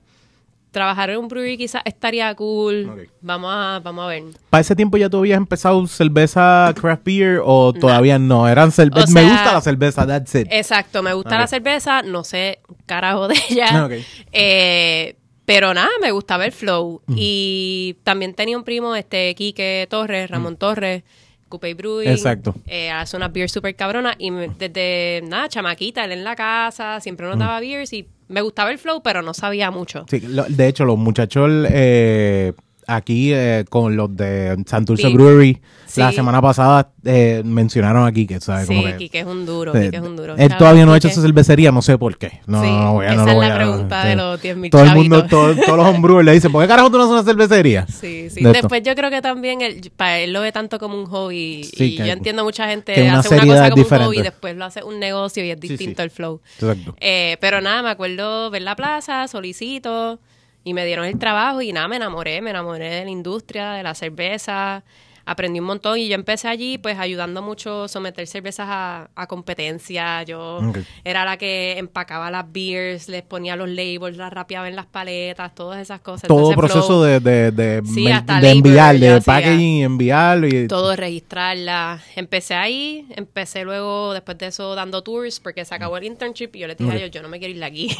trabajar en un brewery quizás estaría cool. Vamos, a, vamos a ver. ¿Para ese tiempo ya tú habías empezado cerveza craft beer o todavía no? Eran cerve- O Me gusta la cerveza, that's it. Exacto, me gusta la cerveza, no sé carajo de ella. Eh, pero nada, me gustaba el flow. Y también tenía un primo, este, Quique Torres, Ramón Torres, Coupe Brewing. Exacto. Eh, hace unas beers súper cabronas. Y me- desde, nada, chamaquita, él en la casa, siempre nos daba beers y me gustaba el flow, pero no sabía mucho. Sí, lo- de hecho, los muchachos eh, aquí eh, con los de Santurce. Brewery Sí. la semana pasada eh, mencionaron aquí que, ¿sabes? Sí, Como que- Quique es un duro, Eh, Quique es un duro. Él todavía no ha hecho su cervecería, no sé por qué. No, Sí, no, no voy a, esa no es la a- pregunta de los 10.000 Todo el mundo, todo- todos los homebrewers le dicen, ¿por qué carajo tú no haces una cervecería? Sí, sí. De esto. Después yo creo que también él, para él lo ve tanto como un hobby. Sí, y que- yo entiendo mucha gente que una hace una cosa como diferente. un hobby y después lo hace un negocio y es distinto el flow. Exacto. Eh, pero nada, me acuerdo ver la plaza, solicito y me dieron el trabajo y nada, me enamoré, me enamoré de la industria, de la cerveza. Aprendí un montón y yo empecé allí pues ayudando mucho a someter cervezas a, a competencia. Yo era la que empacaba las beers, les ponía los labels, las rapeaba en las paletas, todas esas cosas. Todo Entonces, proceso flow- de, de, de, Sí, men- hasta de enviar, yo de packaging, enviarlo y todo registrarla. Empecé ahí, empecé luego, después de eso, dando tours, porque se acabó el internship y yo les dije a Ok. ellos, yo no me quiero ir de aquí.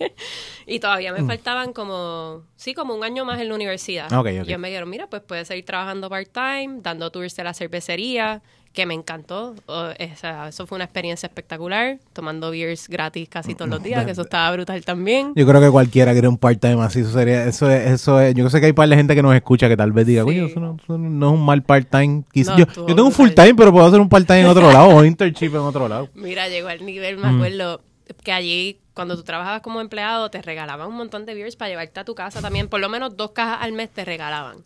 <laughs> y todavía me faltaban como, sí, como un año más en la universidad. Ok, ok. Y ellos me dijeron, mira, pues puedes seguir trabajando part-time time, dando tours de la cervecería, que me encantó. Esa- eso fue una experiencia espectacular, tomando beers gratis casi todos los días, que eso estaba brutal también. Yo creo que cualquiera quiere un part-time así, eso sería, eso es, eso es, yo sé que hay par de gente que nos escucha que tal vez diga, Sí. coño, eso no, eso no es un mal part-time. No, yo, tengo un full-time, pero puedo hacer un part-time en otro <laughs> lado, o internship en otro lado. Mira, llegó al nivel, Mm. me acuerdo, que allí, cuando tú trabajabas como empleado, te regalaban un montón de beers para llevarte a tu casa también. Por lo menos dos cajas al mes te regalaban.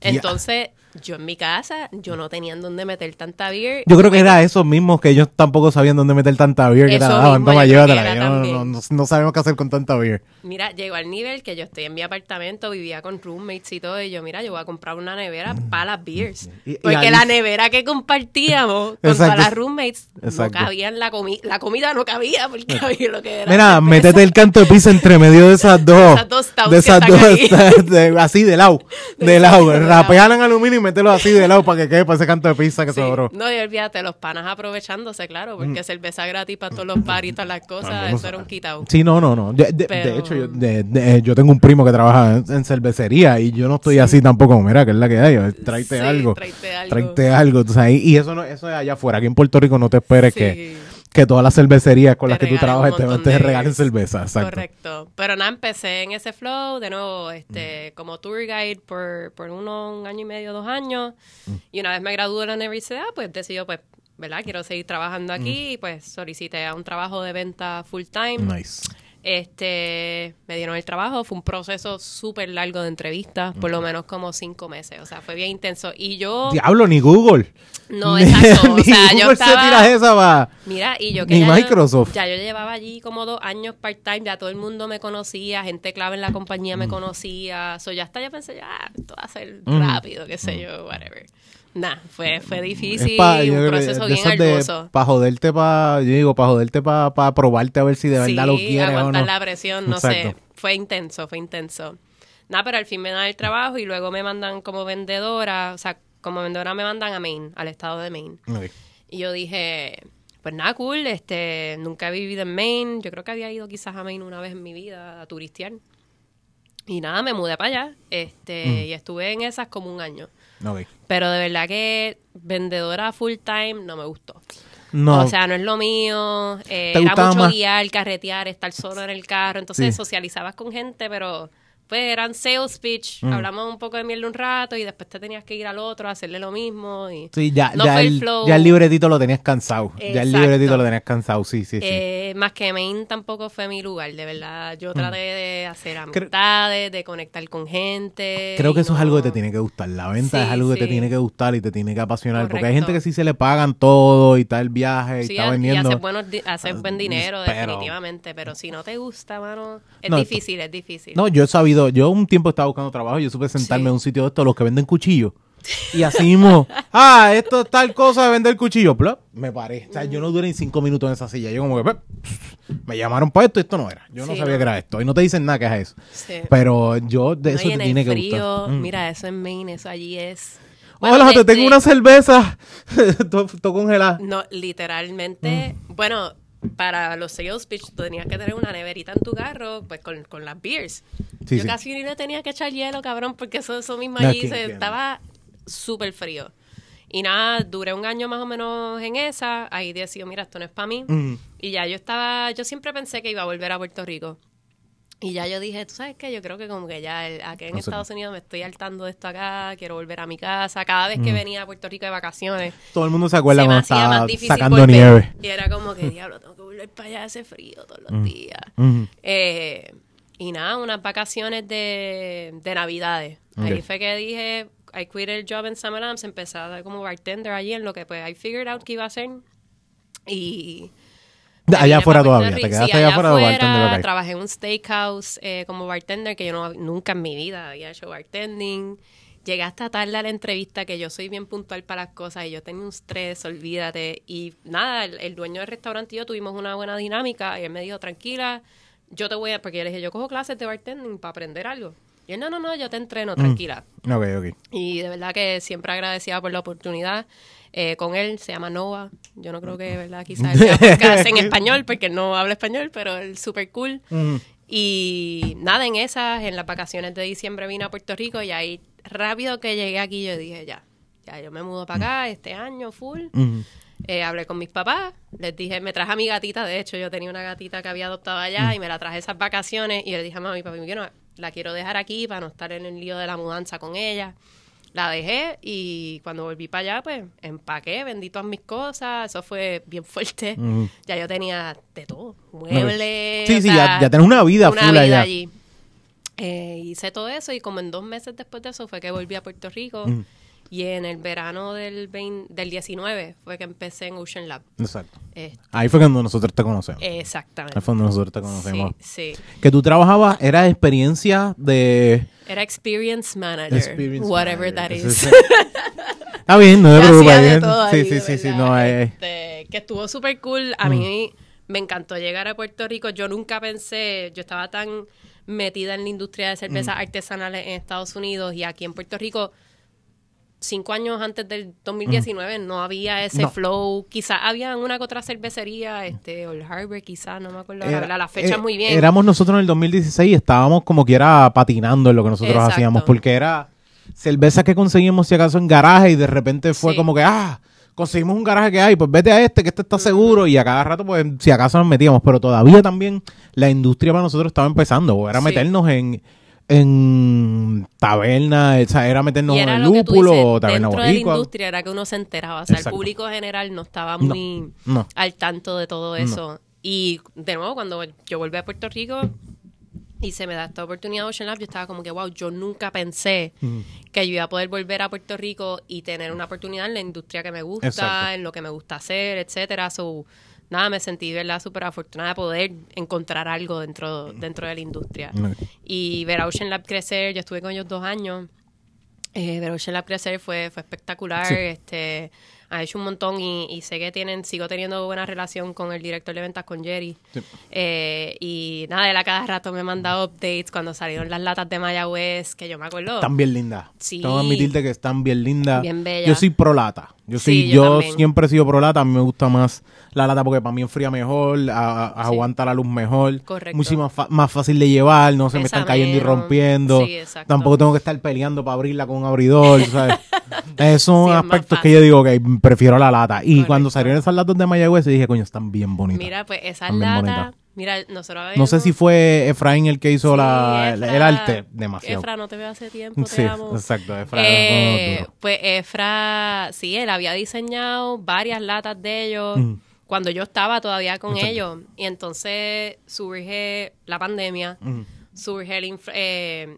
Entonces, yo en mi casa, yo no tenía en dónde meter tanta beer. Yo creo que era esos mismos que ellos tampoco sabían dónde meter tanta beer que Toma, llévatela. era no, no, no- no sabemos qué hacer con tanta beer. Mira, llegó al nivel que yo estoy en mi apartamento, vivía con roommates y todo, y yo, mira, yo voy a comprar una nevera para las beers. Mm. Y- y Porque ahí- la nevera que compartíamos con todas las roommates Exacto. no cabía en la comida. La comida no cabía porque había lo que era. Mira, métete el canto de pizza entre medio de esas dos. <laughs> esas dos de esas dos, <laughs> de- así de lado. <laughs> De lado. de en aluminio y mételo así de lado para que quede para ese canto de pizza que Sí. sobró. No, y olvídate, los panas aprovechándose, claro, porque cerveza gratis para todos los paris y todas las cosas, Mm. Ah, no eso era un quitado. Sí, no, no, no. De, de- de Pero- hecho, yo, de- eh, yo tengo un primo que trabaja en, en cervecería y yo no estoy así tampoco. Mira, que es la que hay. eh, Tráete Sí, algo. tráete algo. Tráete algo. y eso no, eso es allá afuera. Aquí en Puerto Rico no te esperes que, que todas las cervecerías con Te las que tú trabajas te, regalen cerveza. Exacto. Correcto. Pero nada, empecé en ese flow, de nuevo, Mm. este, como tour guide por, por uno, un año y medio, dos años. Mm. Y una vez me gradué de la universidad, pues decidí, pues, ¿verdad? Quiero seguir Mm. trabajando aquí y pues solicité a un trabajo de venta full time. Nice. Este, me dieron el trabajo, fue un proceso súper largo de entrevistas, por lo Mm. menos como cinco meses, o sea, fue bien intenso. Y yo, Diablo, ni Google. no, <laughs> exacto, o sea, yo se estaba... tira esa va. Mira, y yo que Ni ya yo- Microsoft. ya yo llevaba allí como dos años part-time, ya todo el mundo me conocía, gente clave en la compañía Mm. me conocía. So, ya hasta yo pensé, ya, esto va a ser Mm. rápido, qué sé yo, whatever. Nah, fue, fue difícil, pa- un proceso de bien de- arduoso. pa' joderte, pa, yo digo, para joderte, para pa probarte a ver si de verdad lo sí, quieres o aguantar no. la presión, no sé. Fue intenso, fue intenso. Nada, pero al fin me dan el trabajo y luego me mandan como vendedora, o sea, como vendedora me mandan a Maine, al estado de Maine. Y yo dije, pues nada, cool, este, nunca he vivido en Maine. Yo creo que había ido quizás a Maine una vez en mi vida a turistear. Y nada, me mudé para allá, este, Mm. y estuve en esas como un año. Ok. Pero de verdad que vendedora full time no me gustó. No, O sea, no es lo mío. eh, ¿Te era mucho más? guiar, carretear, estar solo en el carro. Entonces Sí. socializabas con gente, pero pues eran sales pitch. Mm. Hablamos un poco de mierda un rato y después te tenías que ir al otro a hacerle lo mismo. Y sí, ya, no ya, fue el el, flow. ya el libretito lo tenías cansado. Ya el libretito lo tenías cansado, sí, sí, sí. Eh, más que Maine tampoco fue mi lugar, de verdad. Yo traté de hacer Mm. Amistades, de conectar con gente. Creo que y eso es algo que te tiene que gustar. La venta Sí, es algo que te tiene que gustar y te tiene que apasionar. Porque hay gente que sí se le pagan todo y está el viaje y Sí, está y vendiendo. buenos di- haces buen dinero, Pero- definitivamente. Pero si no te gusta, mano, es No, difícil, es difícil. No, yo he yo un tiempo estaba buscando trabajo, yo supe sentarme Sí. en un sitio de estos, los que venden cuchillos. <laughs> Y así mismo, ah, esto es tal cosa de vender cuchillos. Plop, me paré. O sea, yo no duré ni cinco minutos en esa silla. Yo como que, me llamaron para esto y esto no era. Yo no Sí, sabía no. que era esto. Y no te dicen nada que es eso. Sí. Pero yo, de No, eso te tiene el que frío, gustar. Mm. mira, eso en Maine, eso allí es... Hola, te tengo desde- una cerveza. <laughs> Todo todo congelada. No, literalmente, Mm. bueno, para los sales pitch tú tenías que tener una neverita en tu carro, pues con, con las beers. Sí, Yo sí. casi ni le tenía que echar hielo, cabrón, porque eso, eso mismo allí se, estaba súper frío. Y nada, duré un año más o menos en esa, ahí decidí, mira, esto no es para mí. Mm. Y ya yo estaba, yo siempre pensé que iba a volver a Puerto Rico. Y ya yo dije, tú sabes qué, yo creo que como que ya el- aquí en No sé. Estados Unidos me estoy hartando de esto acá, quiero volver a mi casa. Cada vez que venía a Puerto Rico de vacaciones, Todo el mundo se acuerda se cuando estaba sacando volver. nieve. Y era como que, diablo, tengo que volver para allá, hace frío todos los días. Ujú. Eh, y nada, unas vacaciones de, de Navidades. Ahí Ok. fue que dije, I quit el job en Summer Amps, empecé a dar como bartender allí en lo que pues I figured out que iba a hacer. Y... Allá afuera todavía, te quedaste Sí, allá afuera de afuera, bartender, ok. Trabajé en un steakhouse eh, como bartender que yo no, nunca en mi vida había hecho bartending. Llegué hasta tarde a la entrevista que yo soy bien puntual para las cosas y yo tenía un estrés, olvídate. Y nada, el, el dueño del restaurante y yo tuvimos una buena dinámica y él me dijo, tranquila, yo te voy a... Porque yo le dije, yo cojo clases de bartending para aprender algo. Y él, no, no, no, yo te entreno, tranquila. Ok, ok. Y de verdad que siempre agradecida por la oportunidad. Eh, con él se llama Nova. Yo no creo que, ¿verdad? Quizás podcast en <laughs> español porque él no habla español, pero él es súper cool. Ujú. Y nada, en esas, en las vacaciones de diciembre vine a Puerto Rico y ahí rápido que llegué aquí yo dije, ya, ya yo me mudo para acá este año, full. Ujú. Eh, hablé con mis papás, les dije, me traje a mi gatita, de hecho yo tenía una gatita que había adoptado allá y me la traje esas vacaciones y le dije a mami, papi, yo no, la quiero dejar aquí para no estar en el lío de la mudanza con ella. La dejé y cuando volví para allá, pues empaqué, vendí todas mis cosas, eso fue bien <laughs> fuerte. Ya yo tenía de todo, muebles. Sí, sí, sea, ya, ya tenés una vida una full vida allá. allí. Eh, hice todo eso y como en dos meses después de eso fue que volví a Puerto Rico. Y en el verano del, 20 del 19 fue que empecé en Ocean Lab. Exacto. Eh, Ahí fue cuando nosotros te conocemos. exactamente. Ahí fue cuando nosotros te conocemos. Sí, sí. Que tú trabajabas, era experiencia de... Era Experience Manager. Experience whatever manager. that is. <laughs> Está bien, no te preocupes. Sí, sí, sí, sí, no, eh, Este, que estuvo súper cool. A mí me encantó llegar a Puerto Rico. Yo nunca pensé, yo estaba tan metida en la industria de cervezas artesanales en Estados Unidos y aquí en Puerto Rico. Cinco años antes del 2019 no había ese No. flow. Quizás había una que otra cervecería, este, Old Harbor, quizás, no me acuerdo. Era- la, la fecha eh, muy bien. Éramos nosotros en el 2016 y estábamos como quiera patinando en lo que nosotros Exacto. hacíamos, porque era cerveza que conseguimos si acaso en garaje y de repente fue Sí. como que, ah, conseguimos un garaje que hay, pues vete a este, que este está seguro y a cada rato pues si acaso nos metíamos, pero todavía también la industria para nosotros estaba empezando, o era Sí. meternos en en taberna, o sea, era meternos en el lúpulo dices, o taberna dentro de la boricua. industria era que uno se enteraba. O sea, Exacto. el público general no estaba muy no. al tanto de todo eso. Y de nuevo, cuando yo volví a Puerto Rico y se me da esta oportunidad de Ocean Lab, yo estaba como que, wow, yo nunca pensé que yo iba a poder volver a Puerto Rico y tener una oportunidad en la industria que me gusta, Exacto. en lo que me gusta hacer, etcétera. So, nada, me sentí, ¿verdad?, súper afortunada de poder encontrar algo dentro, dentro de la industria. Y ver a Ocean Lab crecer, yo estuve con ellos dos años. Eh, ver Ocean Lab crecer fue, fue espectacular. Sí. Este, ha hecho un montón y, y sé que tienen, sigo teniendo buena relación con el director de ventas, con Jerry. Sí. Eh, y nada, él a cada rato me ha mandado updates cuando salieron las latas de Mayagüez, que yo me acuerdo. Están bien lindas. Sí. Tengo que admitirte que están bien lindas. Bien bellas. Yo soy pro lata. Yo Sí, yo siempre he sido pro lata. A mí me gusta más la lata porque para mí enfría mejor, a- a- Sí. aguanta la luz mejor. Correcto. Mucho más, más fácil de llevar, no se me están cayendo y rompiendo. Sí. Tampoco tengo que estar peleando para abrirla con un abridor, ¿sabes? <laughs> Esos son es aspectos que yo digo que prefiero la lata. Y Correcto. cuando salieron esas latas de Mayagüez, dije, coño, están bien bonitas. Mira, pues esas latas. Mira, nosotros no sé habíamos- si fue Efraín el que hizo Sí, la, el- arte. Demasiado. Efra, no te veo hace tiempo, te sí, amo. exacto. Efra, Eh, duro. pues Efra, sí, él había diseñado varias latas de ellos Ujú. cuando yo estaba todavía con Exacto. ellos. Y entonces surge la pandemia, Ujú. surge el... eh,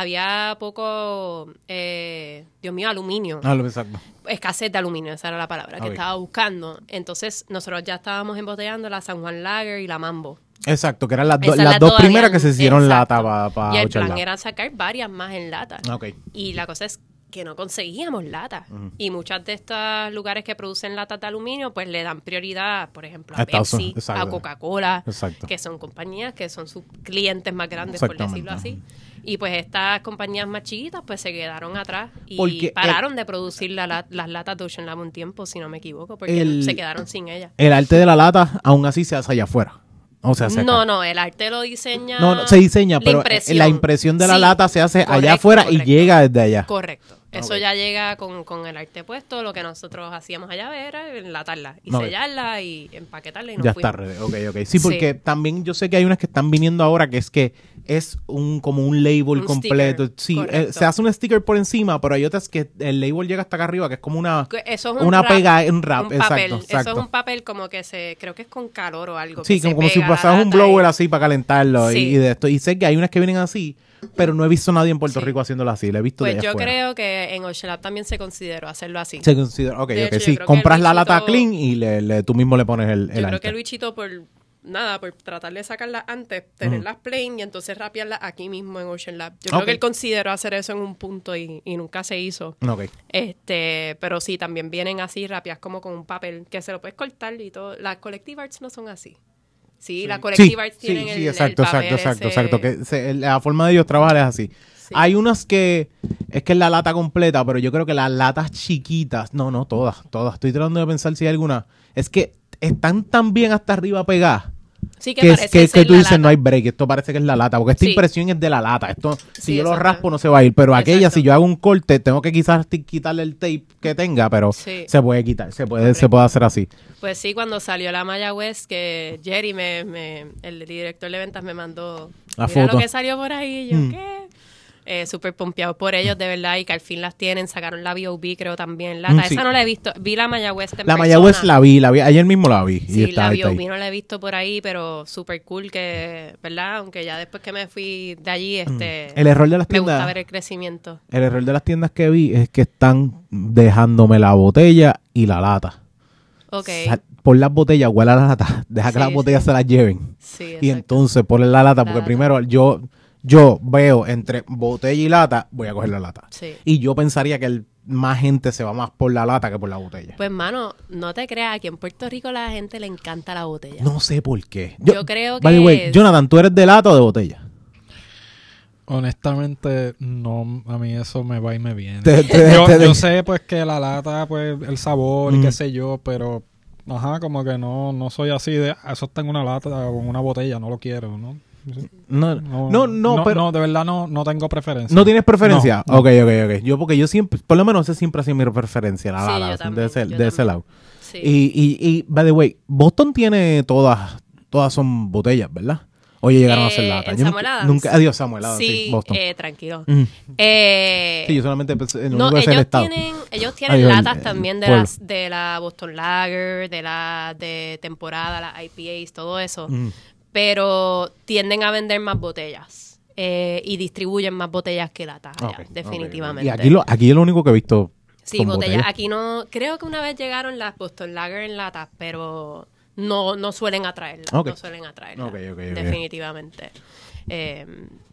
había poco, eh, Dios mío, aluminio. Ah, lo exacto. Escasez de aluminio, esa era la palabra que Ok. estaba buscando. Entonces nosotros ya estábamos embotellando la San Juan Lager y la Mambo. Exacto, que eran las, do- las dos primeras que se hicieron exacto. lata para Y el plan era sacar varias más en lata. Ok. Y la cosa es que no conseguíamos lata. Y muchos de estos lugares que producen latas de aluminio, pues le dan prioridad, por ejemplo, a Pepsi, exacto. a Coca-Cola, que son compañías que son sus clientes más grandes, por decirlo así. Y pues estas compañías más chiquitas, pues se quedaron atrás y Porque pararon de producir la la- las latas de Ocean Lab un tiempo, si no me equivoco, porque El- se quedaron sin ellas. El arte de la lata, aún así, se hace allá afuera. O sea, se No, no, el arte lo diseña. No, no, se diseña, la pero impresión. la impresión de la Sí, lata se hace allá correcto, afuera y llega desde allá. Correcto. Eso ya llega con, con el arte puesto. Lo que nosotros hacíamos allá era enlatarla y sellarla y empaquetarla y nos Ya fuimos. está, ready. ok, ok. Sí, Sí. porque también yo sé que hay unas que están viniendo ahora que es que es un como un label Un completo. sticker, Sí, eh, se hace un sticker por encima, pero hay otras que el label llega hasta acá arriba, que es como una... Que Eso es un Una pega- un wrap, papel. exacto, Eso exacto. es un papel como que se, creo que es con calor o algo. Sí, que se como, como si pasaras un blower y- así para calentarlo y, de esto. Y sé que hay unas que vienen así, pero no he visto a nadie en Puerto Sí. Rico haciéndolo así. Lo he visto Pues yo afuera. creo que en Ocean Lab también se consideró hacerlo así. Se considera, ok, ok, sí. Compras la lata Luisito- clean y le, le- tú mismo le pones el, el Yo creo arte. que Luichito por nada, por tratar de sacarlas antes, tenerlas plain y entonces rapearlas aquí mismo en Ocean Lab. Yo creo que él consideró hacer eso en un punto y, y nunca se hizo. Ok. Este, pero sí, también vienen así rapias como con un papel que se lo puedes cortar y todo. Las Collective Arts no son así. Sí, las Sí, Collective Arts sí, tienen sí, el, el exacto, papel exacto, exacto, ese- exacto. Que se- la forma de ellos trabajar es así. Sí. Hay unas que es que es la lata completa, pero yo creo que las latas chiquitas, no, no, todas, todas. Estoy tratando de pensar si hay alguna. Es que están tan bien hasta arriba pegadas Sí, que que, que, que tú dices lata. no hay break, esto parece que es la lata, porque esta Sí. impresión es de la lata. Esto, si Sí, yo lo exacto. raspo no se va a ir, pero aquella Exacto. si yo hago un corte tengo que quizás quitarle el tape que tenga, pero Sí. se puede quitar, se puede, se puede hacer así. Pues sí, cuando salió la Maya West, que Jerry, me, me- el director de ventas, me mandó La Mira foto. lo que salió por ahí. Yo, Mm. ¿qué? Eh, Súper pompeado por ellos, de verdad, y que al fin las tienen. Sacaron la B.O.B., creo también. Lata. Mm, sí. Esa no la he visto. Vi la Maya West en La. Mayagüez la vi, la vi, ayer mismo la vi. y Sí, está, la. B.O.B. no la he visto por ahí, pero súper cool que, ¿verdad? Aunque ya después que me fui de allí, este... Mm. El error de las Me gusta tiendas, ver el crecimiento. el error de las tiendas que vi es que están dejándome la botella y la lata. Ok. Sal- Pon las botellas, huele a la lata, deja que las botellas sí. se las lleven. Sí, Y entonces ponle la lata, La porque lata. primero yo, yo veo entre botella y lata, voy a coger la lata. Sí. Y yo pensaría que el- más gente se va más por la lata que por la botella. Pues, mano, no te creas, aquí en Puerto Rico a la gente le encanta la botella. no sé por qué. Yo creo By the que way, es- Jonathan, ¿tú eres de lata o de botella? Honestamente, no, a mí eso me va y me viene. Te- te- yo, te- yo sé pues que la lata, pues el sabor y Mm. qué sé yo, pero ajá, como que no, no soy así de, "Ah, eso está en una lata o en una botella, no lo quiero, ¿no? No, No, no, no, pero no, de verdad no, no tengo preferencia. ¿No tienes preferencia? No, no. Ok, ok, ok. Yo, porque yo siempre, por lo menos ese siempre ha sido mi preferencia, la Sí, yo de, también, ese, de ese lado. Sí. Y, y, y, by the way, Boston tiene todas, todas son botellas, ¿verdad? Oye, llegaron a ser Eh, lata. Yo Samuel nunca, Adams. nunca, adiós, Samuel Adams, sí, sí, Boston. eh, tranquilo. Mm. Eh, Sí, yo solamente pensé no, sé el ellos estado. tienen, ellos tienen Ay, latas el también de las de la Boston Lager, de la de temporada, las IPAs, todo eso. Mm. Pero tienden a vender más botellas eh, y distribuyen más botellas que latas, allá, Ok, ok, definitivamente. Y aquí, lo, aquí es lo único que he visto Sí, botellas. botellas. Aquí no, creo que una vez llegaron las Boston Lager en latas, pero no, no suelen atraerlas. No suelen atraerlas. Definitivamente. Eh,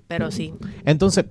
pero sí. Entonces,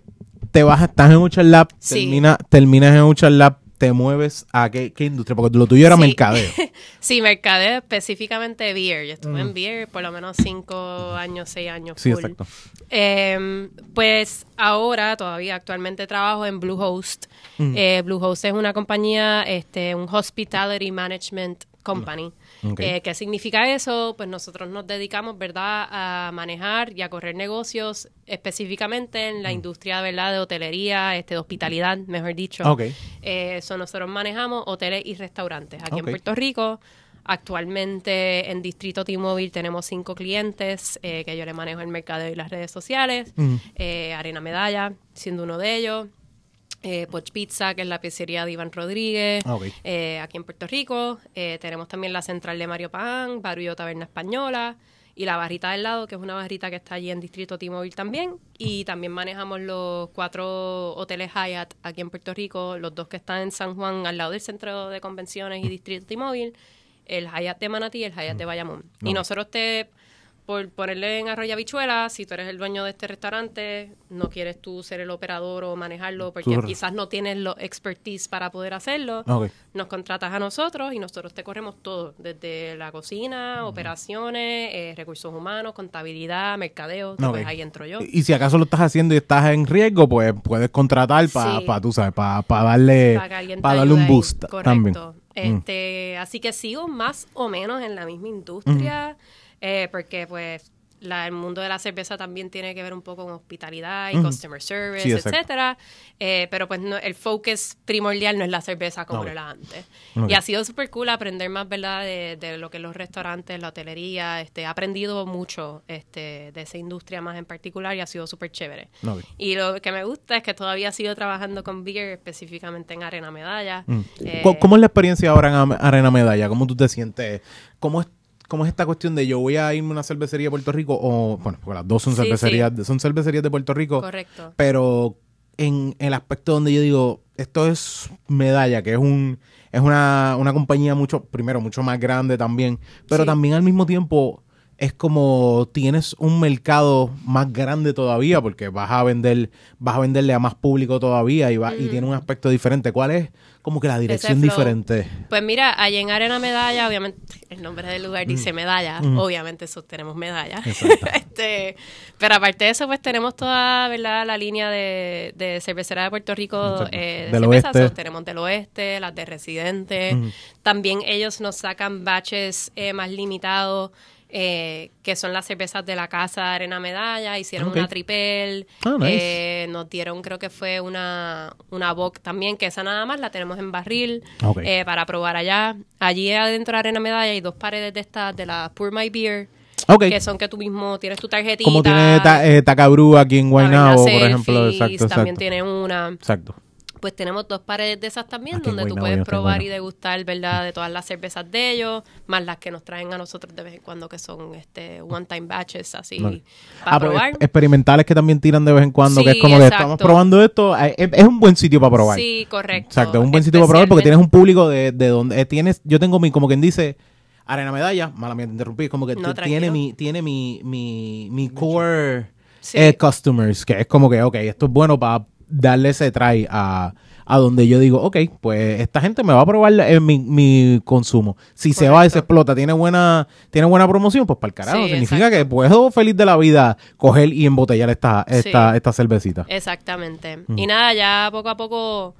te vas, estás en Uchar Lab, Sí. termina, terminas en Uchar Lab, te mueves a qué, qué industria, porque lo tuyo era Sí. mercadeo. <laughs> Sí, mercadeo específicamente beer. Yo estuve Mm. en beer por lo menos cinco años, seis años. Sí, full. exacto. Eh, pues ahora, todavía actualmente trabajo en Bluehost. Mm. Eh, Bluehost es una compañía, este, un hospitality management company. Eh, ¿Qué significa eso? Pues nosotros nos dedicamos, ¿verdad?, a manejar y a correr negocios específicamente en la Mm. industria, ¿verdad?, de hotelería, este, de hospitalidad, mejor dicho. Ok. Eh, so nosotros manejamos hoteles y restaurantes aquí en Puerto Rico. Actualmente en Distrito T-Mobile tenemos cinco clientes eh, que yo le manejo el mercadeo y las redes sociales. Mm. Eh, Arena Medalla, siendo uno de ellos. Eh, Poch Pizza, que es la pizzería de Iván Rodríguez, Ah, eh, aquí en Puerto Rico. Eh, tenemos también la central de Mario Pan, Barrio Taberna Española y la barrita del lado, que es una barrita que está allí en Distrito T-Mobile también. Y también manejamos los cuatro hoteles Hyatt aquí en Puerto Rico, los dos que están en San Juan, al lado del centro de convenciones y Distrito T-Mobile, el Hyatt de Manatí y el Hyatt de Bayamón. Y nosotros te, por ponerle en Arroyo Habichuela, si tú eres el dueño de este restaurante, no quieres tú ser el operador o manejarlo porque quizás no tienes los expertise para poder hacerlo, Ok. nos contratas a nosotros y nosotros te corremos todo, desde la cocina, operaciones, eh, recursos humanos, contabilidad, mercadeo, Ok. pues ahí entro yo. Y si acaso lo estás haciendo y estás en riesgo, pues puedes contratar para, Sí. tú sabes, para darle, Para darle un ahí. boost Correcto. también. Mm. Este, Así que sigo más o menos en la misma industria, eh, porque pues la- el mundo de la cerveza también tiene que ver un poco con hospitalidad y customer service, Sí, etcétera. Eh, pero pues no, el focus primordial no es la cerveza como era antes. Y ha sido súper cool aprender más, ¿verdad? De, de lo que los restaurantes, la hotelería. Este, he aprendido mucho este, de esa industria más en particular y ha sido súper chévere. Y lo que me gusta es que todavía sigo trabajando con Beer, específicamente en Arena Medalla. Mm. Eh, ¿Cómo- ¿Cómo es la experiencia ahora en Arena Medalla? ¿Cómo tú te sientes? ¿Cómo es, cómo es esta cuestión de yo voy a irme a una cervecería de Puerto Rico? O, bueno, porque las dos son Sí, cervecerías, son cervecerías de Puerto Rico. Correcto. Pero en el aspecto donde yo digo, esto es Medalla, que es un es una, una compañía mucho, primero, mucho más grande también, pero Sí. también al mismo tiempo es como tienes un mercado más grande todavía porque vas a vender vas a venderle a más público todavía y va y tiene un aspecto diferente. ¿Cuál es como que la dirección diferente? Pues mira, allí en Arena Medalla, obviamente, el nombre del lugar dice medalla, obviamente sostenemos medalla. Mm. <laughs> Este, pero aparte de eso, pues tenemos toda, ¿verdad? La línea de, de cervecera de Puerto Rico, eh, de Del oeste. sostenemos del oeste, las de residentes. Ujú. También ellos nos sacan batches eh, más limitados. Eh, que son las cervezas de la casa Arena Medalla, hicieron Ok. una tripel, Ah, nice. eh, nos dieron creo que fue una, una bock también, que esa nada más la tenemos en barril Ok. eh, para probar allá. Allí adentro de Arena Medalla hay dos paredes de estas, de la Pour My Beer, que son que tú mismo tienes tu tarjetita. Como tiene ta- eh, Tacabru aquí en Guaynabo, por ejemplo. selfies, Exacto, También exacto. tiene una. Exacto. Pues tenemos dos paredes de esas también, Aquí en donde tú puedes probar bueno. y degustar, ¿verdad? De todas las cervezas de ellos, más las que nos traen a nosotros de vez en cuando, que son este one-time batches, así, Vale. para Ah, probar. experimentales que también tiran de vez en cuando, que es como que estamos probando esto. eh, Es, es un buen sitio para probar. Sí, correcto. Exacto, es un buen sitio para probar porque tienes un público de, de donde eh, tienes, yo tengo mi, como quien dice, Arena Medalla, mala mía te interrumpí, como que No, tiene mi, tiene mi, mi, mi core Sí. eh, customers, que es como que, ok, esto es bueno para darle ese try a, a donde yo digo, ok, pues esta gente me va a probar eh, mi, mi consumo. Si se va y se explota, tiene buena, tiene buena promoción, pues para el carajo. Sí, Significa exacto. que puedo feliz de la vida coger y embotellar esta, esta, Sí. esta cervecita. Exactamente. Mm. Y nada, ya poco a poco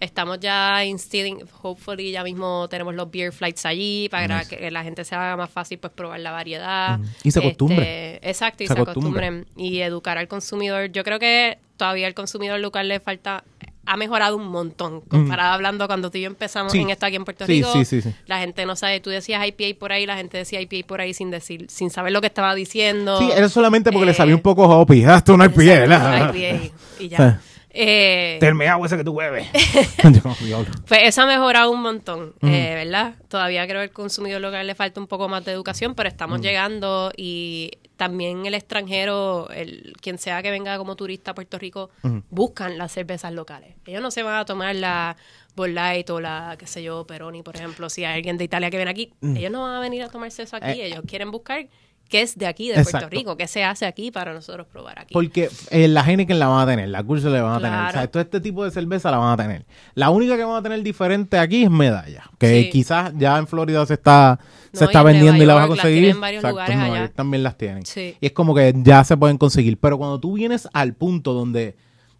estamos ya instilling, hopefully ya mismo tenemos los beer flights allí para que la gente se haga más fácil pues probar la variedad. Mm. Y se acostumbre. Este, exacto, y Se se, acostumbre. acostumbren. Y educar al consumidor. Yo creo que todavía al consumidor local le falta ha mejorado un montón comparado hablando cuando tú y yo empezamos Sí. en esto aquí en Puerto Sí, Rico. sí, sí, sí. La gente no sabe, tú decías IPA por ahí, la gente decía IPA por ahí sin decir, sin saber lo que estaba diciendo. Sí, era solamente porque le Eh, sabía un poco hoppy. Ah, pie, Exacto, ¿verdad? IPA, y ya. <laughs> Eh, Terme agua ese que tú bebes. <laughs> Pues eso ha mejorado un montón, eh, ¿verdad? Todavía creo que al consumidor local le falta un poco más de educación, pero estamos llegando y también el extranjero, el quien sea que venga como turista a Puerto Rico, buscan las cervezas locales. Ellos no se van a tomar la Bud Light o la, qué sé yo, Peroni, por ejemplo. Si hay alguien de Italia que viene aquí, ellos no van a venir a tomarse eso aquí. Eh, ellos quieren buscar qué es de aquí, de Exacto. Puerto Rico, qué se hace aquí para nosotros probar aquí. Porque eh, la Heineken la van a tener, la Curso la van a tener. O sea, todo este tipo de cerveza la van a tener. La única que van a tener diferente aquí es medalla. Que Sí. quizás ya en Florida se está, se está y vendiendo y la vas a conseguir. tienen en varios lugares en Nueva allá. York también las tienen. Sí. Y es como que ya se pueden conseguir. Pero cuando tú vienes al punto donde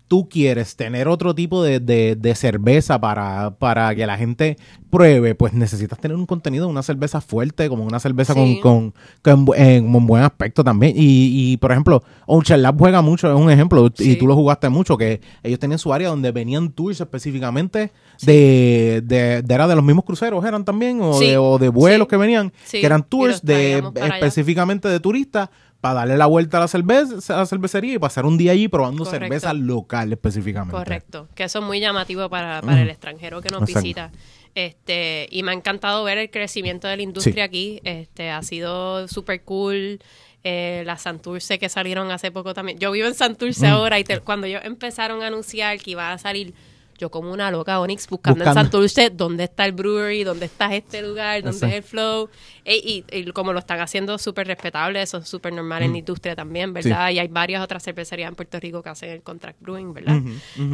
tú quieres tener otro tipo de, de- de cerveza para, para que la gente pruebe, pues necesitas tener un contenido, una cerveza fuerte, como una cerveza Sí. con, con, con un buen aspecto también. Y, y, por ejemplo, Ocean Lab juega mucho, es un ejemplo, y tú lo jugaste mucho, que ellos tenían su área donde venían tours específicamente de, de, de, era de los mismos cruceros, eran también, o, de, o de vuelos que venían, que eran tours de allá. específicamente de turistas para darle la vuelta a la cerveza, a la cervecería y pasar un día allí probando Correcto. cerveza local específicamente. Correcto, que eso es muy llamativo para, para el extranjero que nos Exacto. visita. Este, y me ha encantado ver el crecimiento de la industria aquí. Este, ha sido súper cool. Eh, las Santurce que salieron hace poco también. Yo vivo en Santurce ahora y te- cuando ellos empezaron a anunciar que iba a salir, yo como una loca Onyx buscando, Buscando. en Santurce dónde está el brewery, dónde está este lugar, dónde es el flow. Y, y como lo están haciendo súper respetable, eso es súper normal en la industria también, ¿verdad? Y hay varias otras cervecerías en Puerto Rico que hacen el contract brewing, ¿verdad?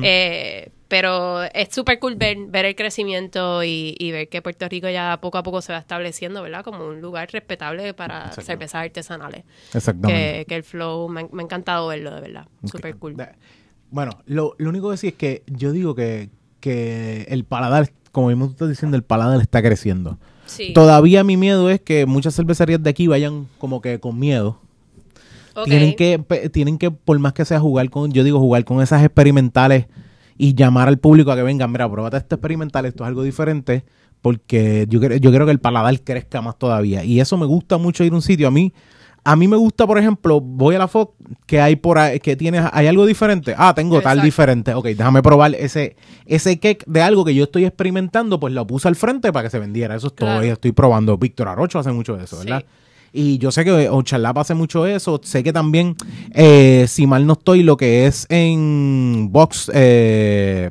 Eh, pero es súper cool ver, ver el crecimiento y, y ver que Puerto Rico ya poco a poco se va estableciendo, ¿verdad? Como un lugar respetable para Exacto. cervezas artesanales. Exactamente. Que, que el flow, me, me ha encantado verlo, de verdad. Súper cool. Bueno, lo, lo único que sí es que yo digo que, que el paladar, como mismo tú estás diciendo, el paladar está creciendo. Sí. Todavía mi miedo es que muchas cervecerías de aquí vayan como que con miedo. Ok. Tienen que, tienen que, por más que sea jugar con, yo digo, jugar con esas experimentales y llamar al público a que vengan, mira, pruébate este experimental, esto es algo diferente, porque yo, yo quiero que el paladar crezca más todavía. Y eso me gusta mucho ir a un sitio. A mí, a mí me gusta, por ejemplo, voy a la Fox, que hay por ahí, que tienes, hay algo diferente. Ah, tengo tal diferente. Ok, déjame probar ese, ese cake de algo que yo estoy experimentando, pues lo puse al frente para que se vendiera. Eso es todo. Y estoy probando. Víctor Arocho hace mucho de eso, Sí. ¿verdad? Y yo sé que Ochalap hace mucho eso. Sé que también, eh, si mal no estoy, lo que es en Box, eh,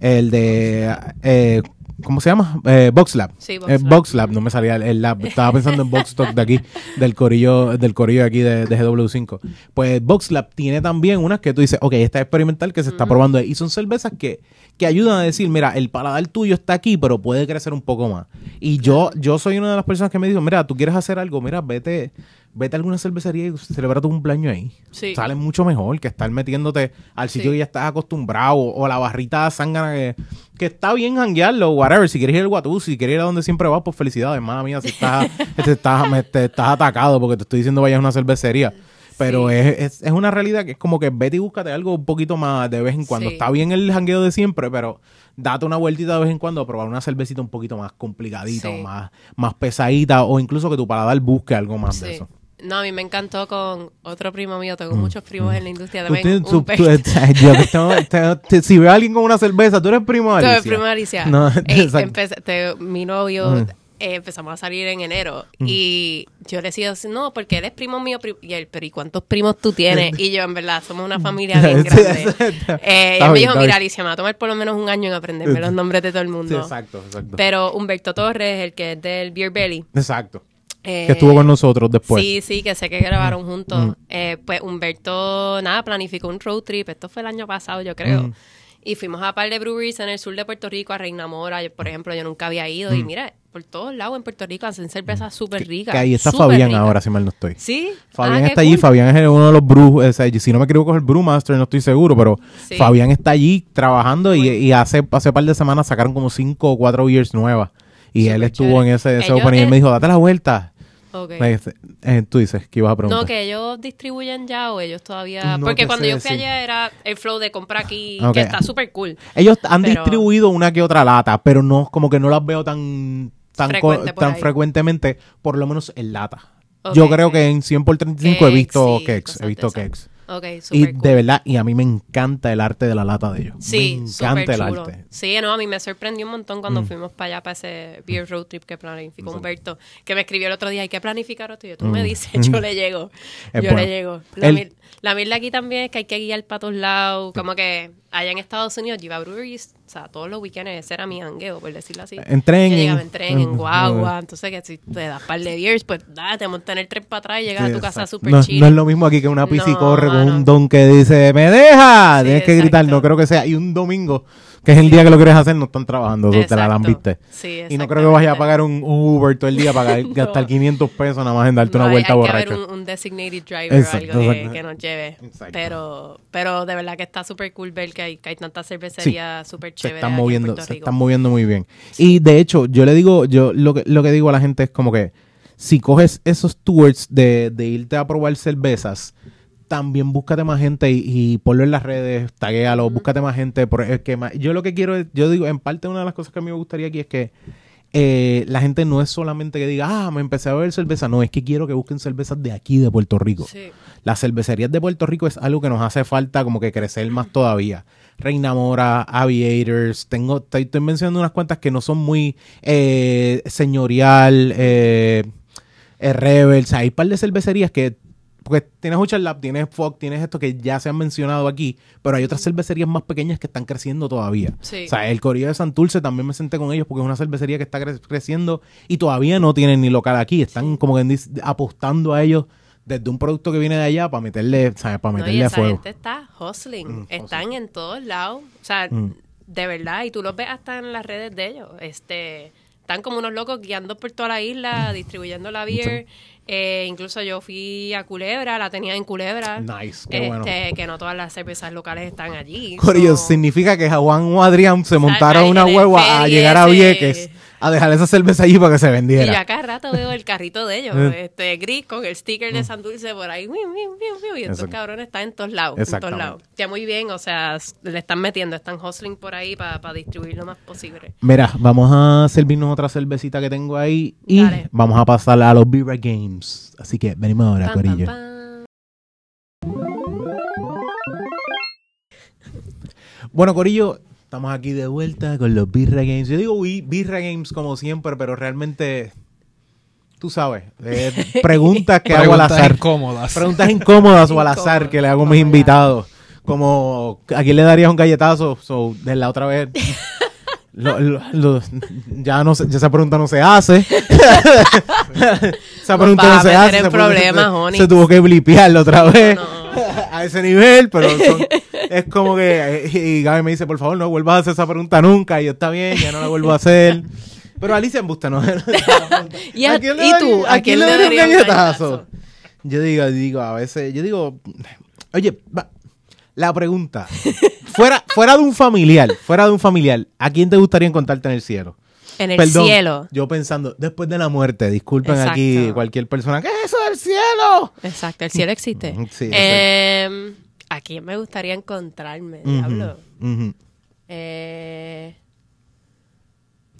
el de, eh, ¿cómo se llama? Eh, Box Lab. Sí, Box Eh, Lab. Box Lab, no me salía el, el lab. Estaba pensando en Box Talk de aquí, del corillo, del corillo de aquí de, de GW5. Pues Box Lab tiene también unas que tú dices, ok, esta es experimental que se está probando. Y son cervezas que, que ayudan a decir, mira, el paladar tuyo está aquí, pero puede crecer un poco más. Y yo, yo soy una de las personas que me dijo, mira, tú quieres hacer algo, mira, vete, vete a alguna cervecería y celebra tu cumpleaños ahí. Sí. Sale mucho mejor que estar metiéndote al sitio Sí. que ya estás acostumbrado o la barrita zángana que, que está bien janguearlo, whatever. Si quieres ir al Guatú, si quieres ir a donde siempre vas, pues felicidades, madre mía, si estás, <laughs> te estás, me- te estás atacado porque te estoy diciendo vayas a una cervecería. Pero Sí. es, es, es una realidad que es como que vete y búscate algo un poquito más de vez en cuando. Sí. Está bien el jangueo de siempre, pero date una vueltita de vez en cuando a probar una cervecita un poquito más complicadita Sí. o más, más pesadita o incluso que tu paladar busque algo más de eso. No, a mí me encantó con otro primo mío. Tengo muchos primos en la industria Mm, Tú también. tú- un tú- <laughs> yo tengo- te- si veo a alguien con una cerveza, tú eres primo de Alicia. el primo de Alicia. No, Ey, <laughs> empecé- te- mi novio Mm. Eh, empezamos a salir en enero y yo le decía no, porque él es primo mío. pri- Y él, pero ¿y cuántos primos tú tienes? Y yo, en verdad, somos una <laughs> familia bien Sí, grande. exacto. Eh, y él me dijo, mira. Alicia, me va a tomar por lo menos un año en aprenderme los nombres de todo el Sí, mundo. exacto, exacto. Pero Humberto Torres, el que es del Beer Belly. exacto. eh, Que estuvo con nosotros después. Sí, sí, que sé que grabaron juntos. Mm. Eh, pues Humberto, nada, planificó un road trip. Esto fue el año pasado, yo creo. Mm. Y fuimos a par de breweries en el sur de Puerto Rico, a Reina Mora. Yo, por ejemplo, yo nunca había ido. Y mira, por todos lados en Puerto Rico hacen cervezas súper ricas. Mm. Que ahí está Fabián ahora, si mal no estoy. Sí. Fabián Ah, está allí, cool. Fabián es uno de los brew, o sea, si no me equivoco es el brewmaster, no estoy seguro, pero Sí. Fabián está allí trabajando y, Bueno. y hace hace par de semanas sacaron como cinco o cuatro beers nuevas y él estuvo chévere. en ese, ese Ellos, opening y eh, me dijo, date la vuelta. Eh, tú dices que ibas a preguntar. No, que ellos distribuyen ya o ellos todavía... No Porque cuando yo fui decir. allá era el flow de compra aquí, que está súper cool. Ellos han Pero- distribuido una que otra lata, pero no, como que no las veo tan, tan, co- Frecuente por tan ahí. frecuentemente, por lo menos en lata. Yo creo que en 100 por 35 he Kegs, visto sí, Kex, cosas he visto esas. Ok, Y súper cool. de verdad, y a mí me encanta el arte de la lata de ellos. Sí, me encanta el chulo. arte. Sí, no, a mí me sorprendió un montón cuando Mm. fuimos para allá, para ese beer road trip que planificó Humberto, que me escribió el otro día, hay que planificar esto. Y yo, tú me Mm. dices, yo le llego. <laughs> Es yo bueno. le llego. El- la mierda aquí también es que hay que guiar para todos lados. Como que allá en Estados Unidos, yo iba a breweries, o sea, todos los weekends ese era mi jangueo, por decirlo así. En tren, Yo en- llegaba en tren, en en- guagua. Entonces, que si te das par de beers, pues dale, te montas en el tren para atrás y llegas Sí, a tu casa súper no, chill. no es lo mismo aquí que una y No, corre con un don que dice, ¡me deja! Sí, Tienes que gritar, no creo que sea. Y un domingo, que es el día que lo quieres hacer, no están trabajando, te la viste. Sí, Y no creo que vayas a pagar un Uber todo el día para <laughs> gastar 500 pesos nada más en darte No, una hay- vuelta hay, borracho. que haber un, un designated driver Exacto, o algo que, nos lleve. Exacto. Pero, pero de verdad que está súper cool ver que hay, que hay tantas cervecerías súper se chéveres están aquí en moviendo, se están moviendo muy bien. Y de hecho, yo le digo, yo lo que, lo que digo a la gente es como que si coges esos tours de, de irte a probar cervezas, también búscate más gente y, y ponlo en las redes, taguéalo, búscate más gente. Por, es que más- yo lo que quiero es, yo digo, en parte una de las cosas que a mí me gustaría aquí es que eh, la gente no es solamente que diga, ah, me empecé a beber cerveza, no, es que quiero que busquen cervezas de aquí, de Puerto Rico. Sí. Las cervecerías de Puerto Rico es algo que nos hace falta como que crecer más todavía. Reina Mora, Aviators, tengo, estoy, estoy mencionando unas cuantas que no son muy eh, señorial, eh, eh, Rebels, hay un par de cervecerías que, porque tienes Ocean Lab, tienes Fog, tienes esto que ya se han mencionado aquí, pero hay otras cervecerías más pequeñas que están creciendo todavía. Sí. O sea, el Corillo de Santurce también me senté con ellos porque es una cervecería que está cre- creciendo y todavía no tienen ni local aquí. Están como que apostando a ellos desde un producto que viene de allá para meterle, ¿sabes? Para No, y meterle esa fuego. gente está hustling. Mm, Están en todos lados. O sea, Mm. de verdad. Y tú los ves hasta en las redes de ellos. Este, están como unos locos guiando por toda la Mm. isla, distribuyendo la beer. Eh, incluso yo fui a Culebra, la tenía en Culebra. Nice, qué bueno. Este, Que no todas las cervezas locales están allí. Corillo, So- significa que Juan o Adrián se montaron ahí una hueva a llegar a Vieques a dejar esa cerveza allí para que se Y yo vendiera. a cada rato veo el carrito de ellos, Eh. este gris con el sticker de Santurce por ahí, miu, miu, miu, miu, y estos cabrones están en todos lados, en todos lados. Ya muy bien, o sea, le están metiendo, están hustling por ahí para distribuir lo más posible. Mira, vamos a servirnos otra cervecita que tengo ahí y Dale. vamos a pasar a los Beaver Games. Así que venimos ahora, Pam, Corillo. pam. Bueno, Corillo, estamos aquí de vuelta con los Birra Games. Yo digo Bi- Birra Games como siempre, pero realmente, tú sabes, eh, <laughs> preguntas que hago al Preguntas azar. incómodas. Preguntas incómodas o al azar que le hago a mis invitados. Como, ¿a quién le darías un galletazo? So, de la otra vez... <laughs> lo- lo- lo- ya no se- ya esa pregunta no se hace. <laughs> esa pregunta no a se hace. se- Honey. tuvo que blipear la otra vez. No. <laughs> a ese nivel, pero <laughs> son- es como que. Y Gaby me dice, por favor, no vuelvas a hacer esa pregunta nunca. Y yo, está bien, ya no la vuelvo a hacer. Pero Alicia embusta, ¿no? ¿Y a- quién le y tú? ¿A quién le daría un galletazo? Yo digo, digo, a veces, yo digo, oye, va, la pregunta, fuera, fuera de un familiar, fuera de un familiar, ¿a quién te gustaría encontrarte en el cielo? En el Perdón, cielo. Yo pensando, después de la muerte, disculpen Exacto. aquí cualquier persona, ¿qué es eso del cielo? Exacto, el cielo existe. Mm, sí, Em, ¿A quién me gustaría encontrarme? Diablo. Eh,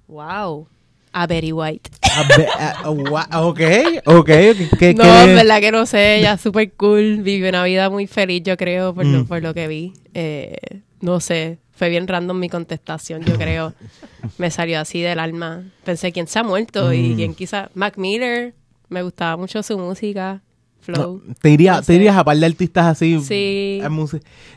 wow. A Betty White. A ver, ah, gua- ok, ok, ¿qué, no, en verdad que no sé, ella es súper cool, vive una vida muy feliz, yo creo, por, Mm. lo, por lo que vi. Eh, no sé, fue bien random mi contestación, yo creo. <laughs> Me salió así del alma. Pensé, ¿quién se ha muerto? Y Mm. quién quizá... Mac Miller, me gustaba mucho su música, flow. No, te, iría, No te sé. irías a par de artistas así. Sí.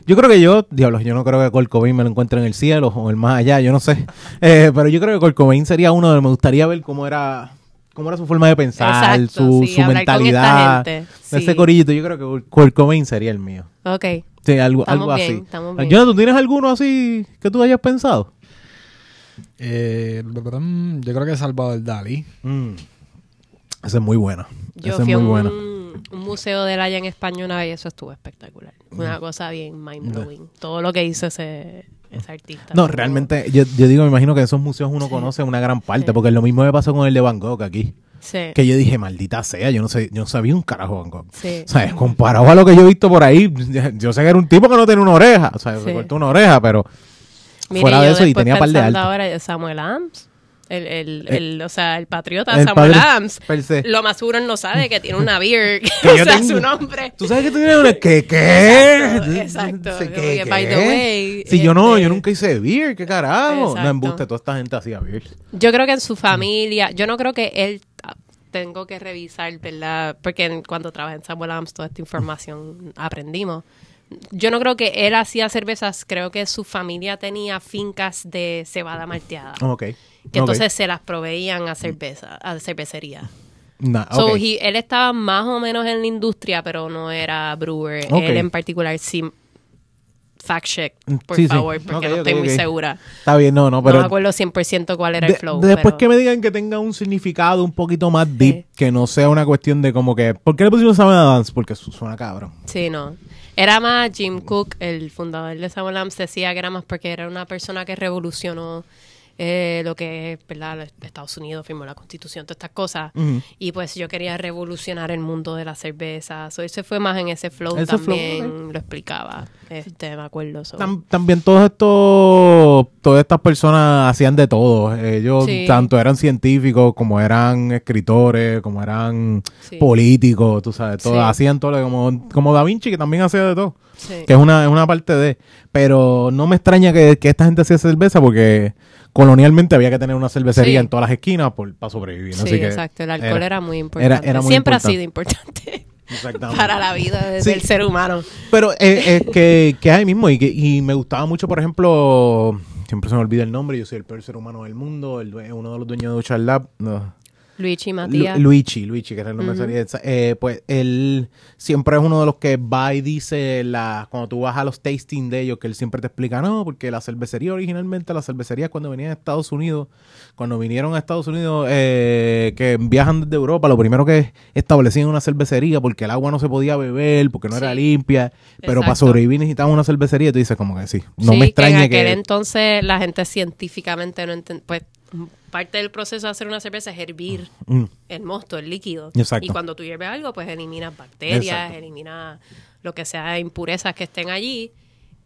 Yo creo que yo, diablos, yo no creo que Kurt Cobain me lo encuentre en el cielo o el más allá, yo no sé. <laughs> Eh, pero yo creo que Kurt Cobain sería uno de los me gustaría ver cómo era cómo era su forma de pensar, Exacto, su, sí, su mentalidad. Ese sí. corillito, yo creo que Kurt Cobain sería el mío. Ok. Sí, algo, Estamos algo bien, así. bien. Jonathan, ¿tú tienes alguno así que tú hayas pensado? Eh, yo creo que Salvador Dalí. Mm. Esa es muy buena. Yo Esa fui es muy un, buena. un museo del Haya en España una vez y eso estuvo espectacular. Una cosa bien mind-blowing. Todo lo que hizo ese, ese artista. No, realmente, yo, yo digo, me imagino que en esos museos uno conoce una gran parte, Sí. porque lo mismo me pasó con el de Van Gogh aquí. Sí. Que yo dije, maldita sea, yo no sé, yo no sabía un carajo Van Gogh. Sí. O sea, es comparado a lo que yo he visto por ahí, yo sé que era un tipo que no tenía una oreja, o sea, se cortó una oreja, pero Mire, fuera de eso y tenía par de alto. ahora Samuel Adams. El, el, Eh, el, o sea, el patriota el Samuel Adams. Lo más seguro él no sabe que tiene una beard. <laughs> Que o sea, tengo- su nombre. ¿Tú sabes que tú tienes una... ¿Qué? ¿Qué? Exacto, exacto. ¿Qué, qué? by the way, Si yo no, este- yo nunca hice beer, ¿qué carajo? No embuste, toda esta gente hacía beer. Yo creo que en su familia, yo no creo que él ah, tengo que revisar, ¿verdad? Porque en- cuando trabajé en Samuel Adams toda esta información aprendimos. Yo no creo que él hacía cervezas, creo que su familia tenía fincas de cebada malteada. Ok. Que entonces se las proveían a cerveza, a cervecería. Nah, So, ok. he- él estaba más o menos en la industria, pero no era brewer. Ok. Él en particular sí. Fact check, por Sí, sí. favor, porque no estoy muy segura. Está bien, no, no, no pero... me acuerdo 100% cuál era De- el flow. después pero- que me digan que tenga un significado un poquito más deep, Sí. que no sea una cuestión de como que... ¿Por qué le pusimos Samuel Adams? Porque su- suena cabrón. Sí, no. Era más Jim Cook, el fundador de Samuel Adams, decía que era más porque era una persona que revolucionó eh, lo que es, ¿verdad? Estados Unidos firmó la constitución, todas estas cosas. Y pues yo quería revolucionar el mundo de la cerveza. So, ese fue más en ese flow Ese flow, también lo explicaba. Este, me acuerdo. so. Tam- también todos estos, todas estas personas hacían de todo. Ellos Sí. tanto eran científicos como eran escritores, como eran Sí. políticos, tú sabes, todo, hacían todo, como, como Da Vinci que también hacía de todo. Que es una, es una parte de. Pero no me extraña que, que esta gente hacía cerveza porque colonialmente había que tener una cervecería Sí. en todas las esquinas por, para sobrevivir. Sí, Así que exacto. El alcohol era, muy importante. era- era muy Siempre importante. ha sido importante <laughs> para la vida de- Sí. del ser humano. Pero eh, es que, que ahí mismo, y, que, y me gustaba mucho, por ejemplo, siempre se me olvida el nombre, yo soy el peor ser humano del mundo, el uno de los dueños de Duchar Lab, no, Luigi Lu- Matías. Luigi, Luigi, que era el nombre de esa- eh, pues él siempre es uno de los que va y dice, la, cuando tú vas a los tasting de ellos, que él siempre te explica, no, porque la cervecería originalmente, las cervecerías cuando venían a Estados Unidos, cuando vinieron a Estados Unidos, eh, que viajan desde Europa, lo primero que establecían una cervecería, porque el agua no se podía beber, porque no era limpia, pero para sobrevivir necesitaban una cervecería, y tú dices como que sí, no Sí, me extraña que en que... aquel entonces la gente científicamente no entendía. Pues parte del proceso de hacer una cerveza es hervir Mm, el mosto, el líquido. Exacto. Y cuando tú hierves algo, pues eliminas bacterias, Exacto. eliminas lo que sea impurezas que estén allí.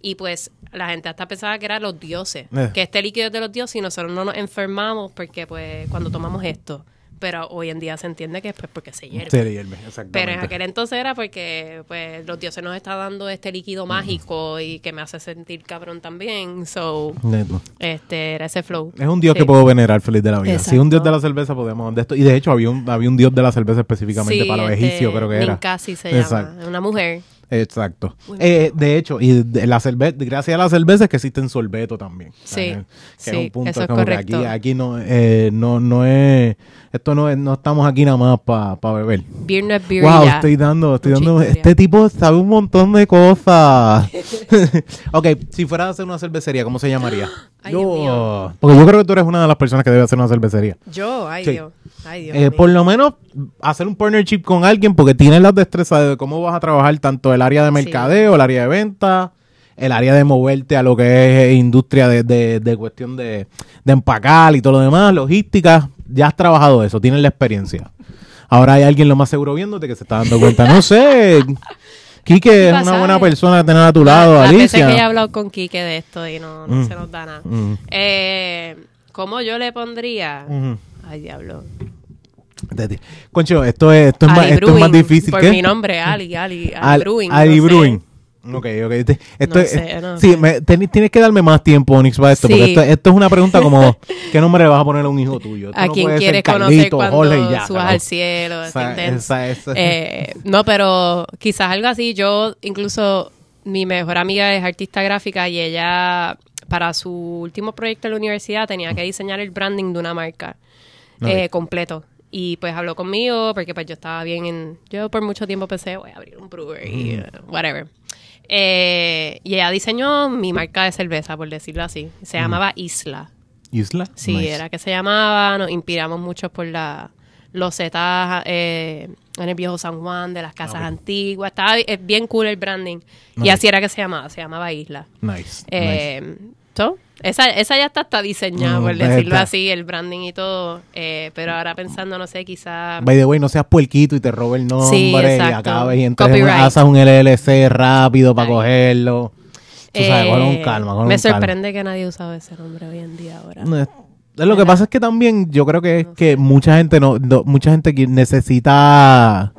Y pues la gente hasta pensaba que eran los dioses, Eh. que este líquido es de los dioses y nosotros no nos enfermamos porque pues cuando tomamos esto. Pero hoy en día se entiende que es pues porque se hierve. se hierve, exactamente. Pero en aquel entonces era porque pues los dioses nos están dando este líquido mágico y que me hace sentir cabrón también. So, Neto. este era ese flow. Es un dios Sí. que puedo venerar feliz de la vida. Si es un dios de Exacto. la cerveza, podemos. De esto, y de hecho, había un, había un dios de la cerveza específicamente Sí, para los este, egipcios, creo que era. Ninkasi se Exacto. llama, una mujer. Exacto. Eh, de hecho, y de la cerveza, gracias a la cerveza es que existen sorbeto también. Sí, Que sí, es un punto eso es correcto. aquí, aquí no, eh, no, no es, esto no es, no estamos aquí nada más para beber. Beer no es beer Wow, ya. estoy dando, estoy Mucha dando, historia. este tipo sabe un montón de cosas. <laughs> <laughs> ok, si fuera a hacer una cervecería, ¿cómo se llamaría? <gasps> Ay, Dios mío. porque yo creo que tú eres una de las personas que debe hacer una cervecería. Yo, ay Sí. Dios. Ay Dios. Eh, por lo menos hacer un partnership con alguien porque tienes las destrezas de cómo vas a trabajar tanto el área de mercadeo, el área de venta, el área de moverte a lo que es industria de, de- de cuestión de, de empacar y todo lo demás, logística. Ya has trabajado eso, tienes la experiencia. Ahora hay alguien lo más seguro viéndote que se está dando cuenta. No sé, <laughs> Quique es pasa? una buena persona tener a tu lado, veces Alicia. que he hablado con Quique de esto y no, no Mm. se nos da nada. Mm. Eh, ¿Cómo yo le pondría? Ujú. Ay, diablo. Concho, esto es, esto es, Ali más, esto es más Brewing, difícil. Por mi nombre, Ali, Ali, Ali Al- Brewing. Ali no sé. Brewing. Ok, ok. Te- Esto No es- sé, no sí, sé. me- ten- tienes que darme más tiempo, Onyx, para esto. Porque esto, esto es una pregunta como: <laughs> ¿qué nombre le vas a poner a un hijo tuyo? A ser quieres conocer Carlito, cuando ya, subas al cielo. Esa- esa- Eh, no, pero quizás algo así. Yo, incluso, mi mejor amiga es artista gráfica y ella, para su último proyecto en la universidad, tenía que diseñar el branding de una marca eh, completo. Y pues habló conmigo porque pues yo estaba bien en... Yo por mucho tiempo pensé, voy a abrir un brewery, eh, whatever. Eh, y ella diseñó mi marca de cerveza, por decirlo así. Se llamaba Isla. ¿Isla? Sí, Nice. era que se llamaba, nos inspiramos mucho por la los setas eh, en el viejo San Juan, de las casas antiguas. Estaba es bien cool el branding. Y así era que se llamaba, se llamaba Isla. Nice. nice. Eh, ¿so? Esa, esa ya está, está diseñada, Mm, por decirlo está. así, el branding y todo. Eh, pero ahora pensando, no sé, quizá... By the way, no seas puerquito y te robe el nombre Sí, y acabes y entres en una, Copyright. haces un LLC rápido para cogerlo. Tú sabes, eh, con calma, con me calma. sorprende que nadie usaba ese nombre hoy en día ahora. No, Lo que pasa es que también yo creo que es que mucha gente no, no- mucha gente necesita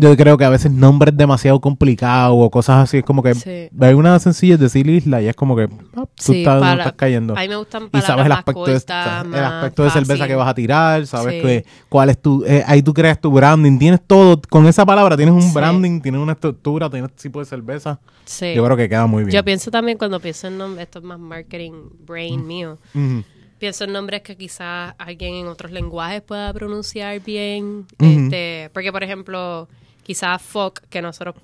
yo creo que a veces nombres demasiado complicados o cosas así es como que Sí. hay una sencilla es decir isla y es como que ah, tú Sí, estás, para- estás cayendo A mí me gustan y palabras sabes el más aspecto de, el aspecto de cerveza que vas a tirar sabes Sí. que cuál es tu eh, ahí tú creas tu branding tienes todo con esa palabra tienes un branding tienes una estructura tienes tipo de cerveza Sí. yo creo que queda muy bien Yo pienso también cuando pienso en nombres, esto es más marketing brain mío. Ujú. Pienso en nombres que quizás alguien en otros lenguajes pueda pronunciar bien. Este, porque, por ejemplo, quizás folk, que nosotros,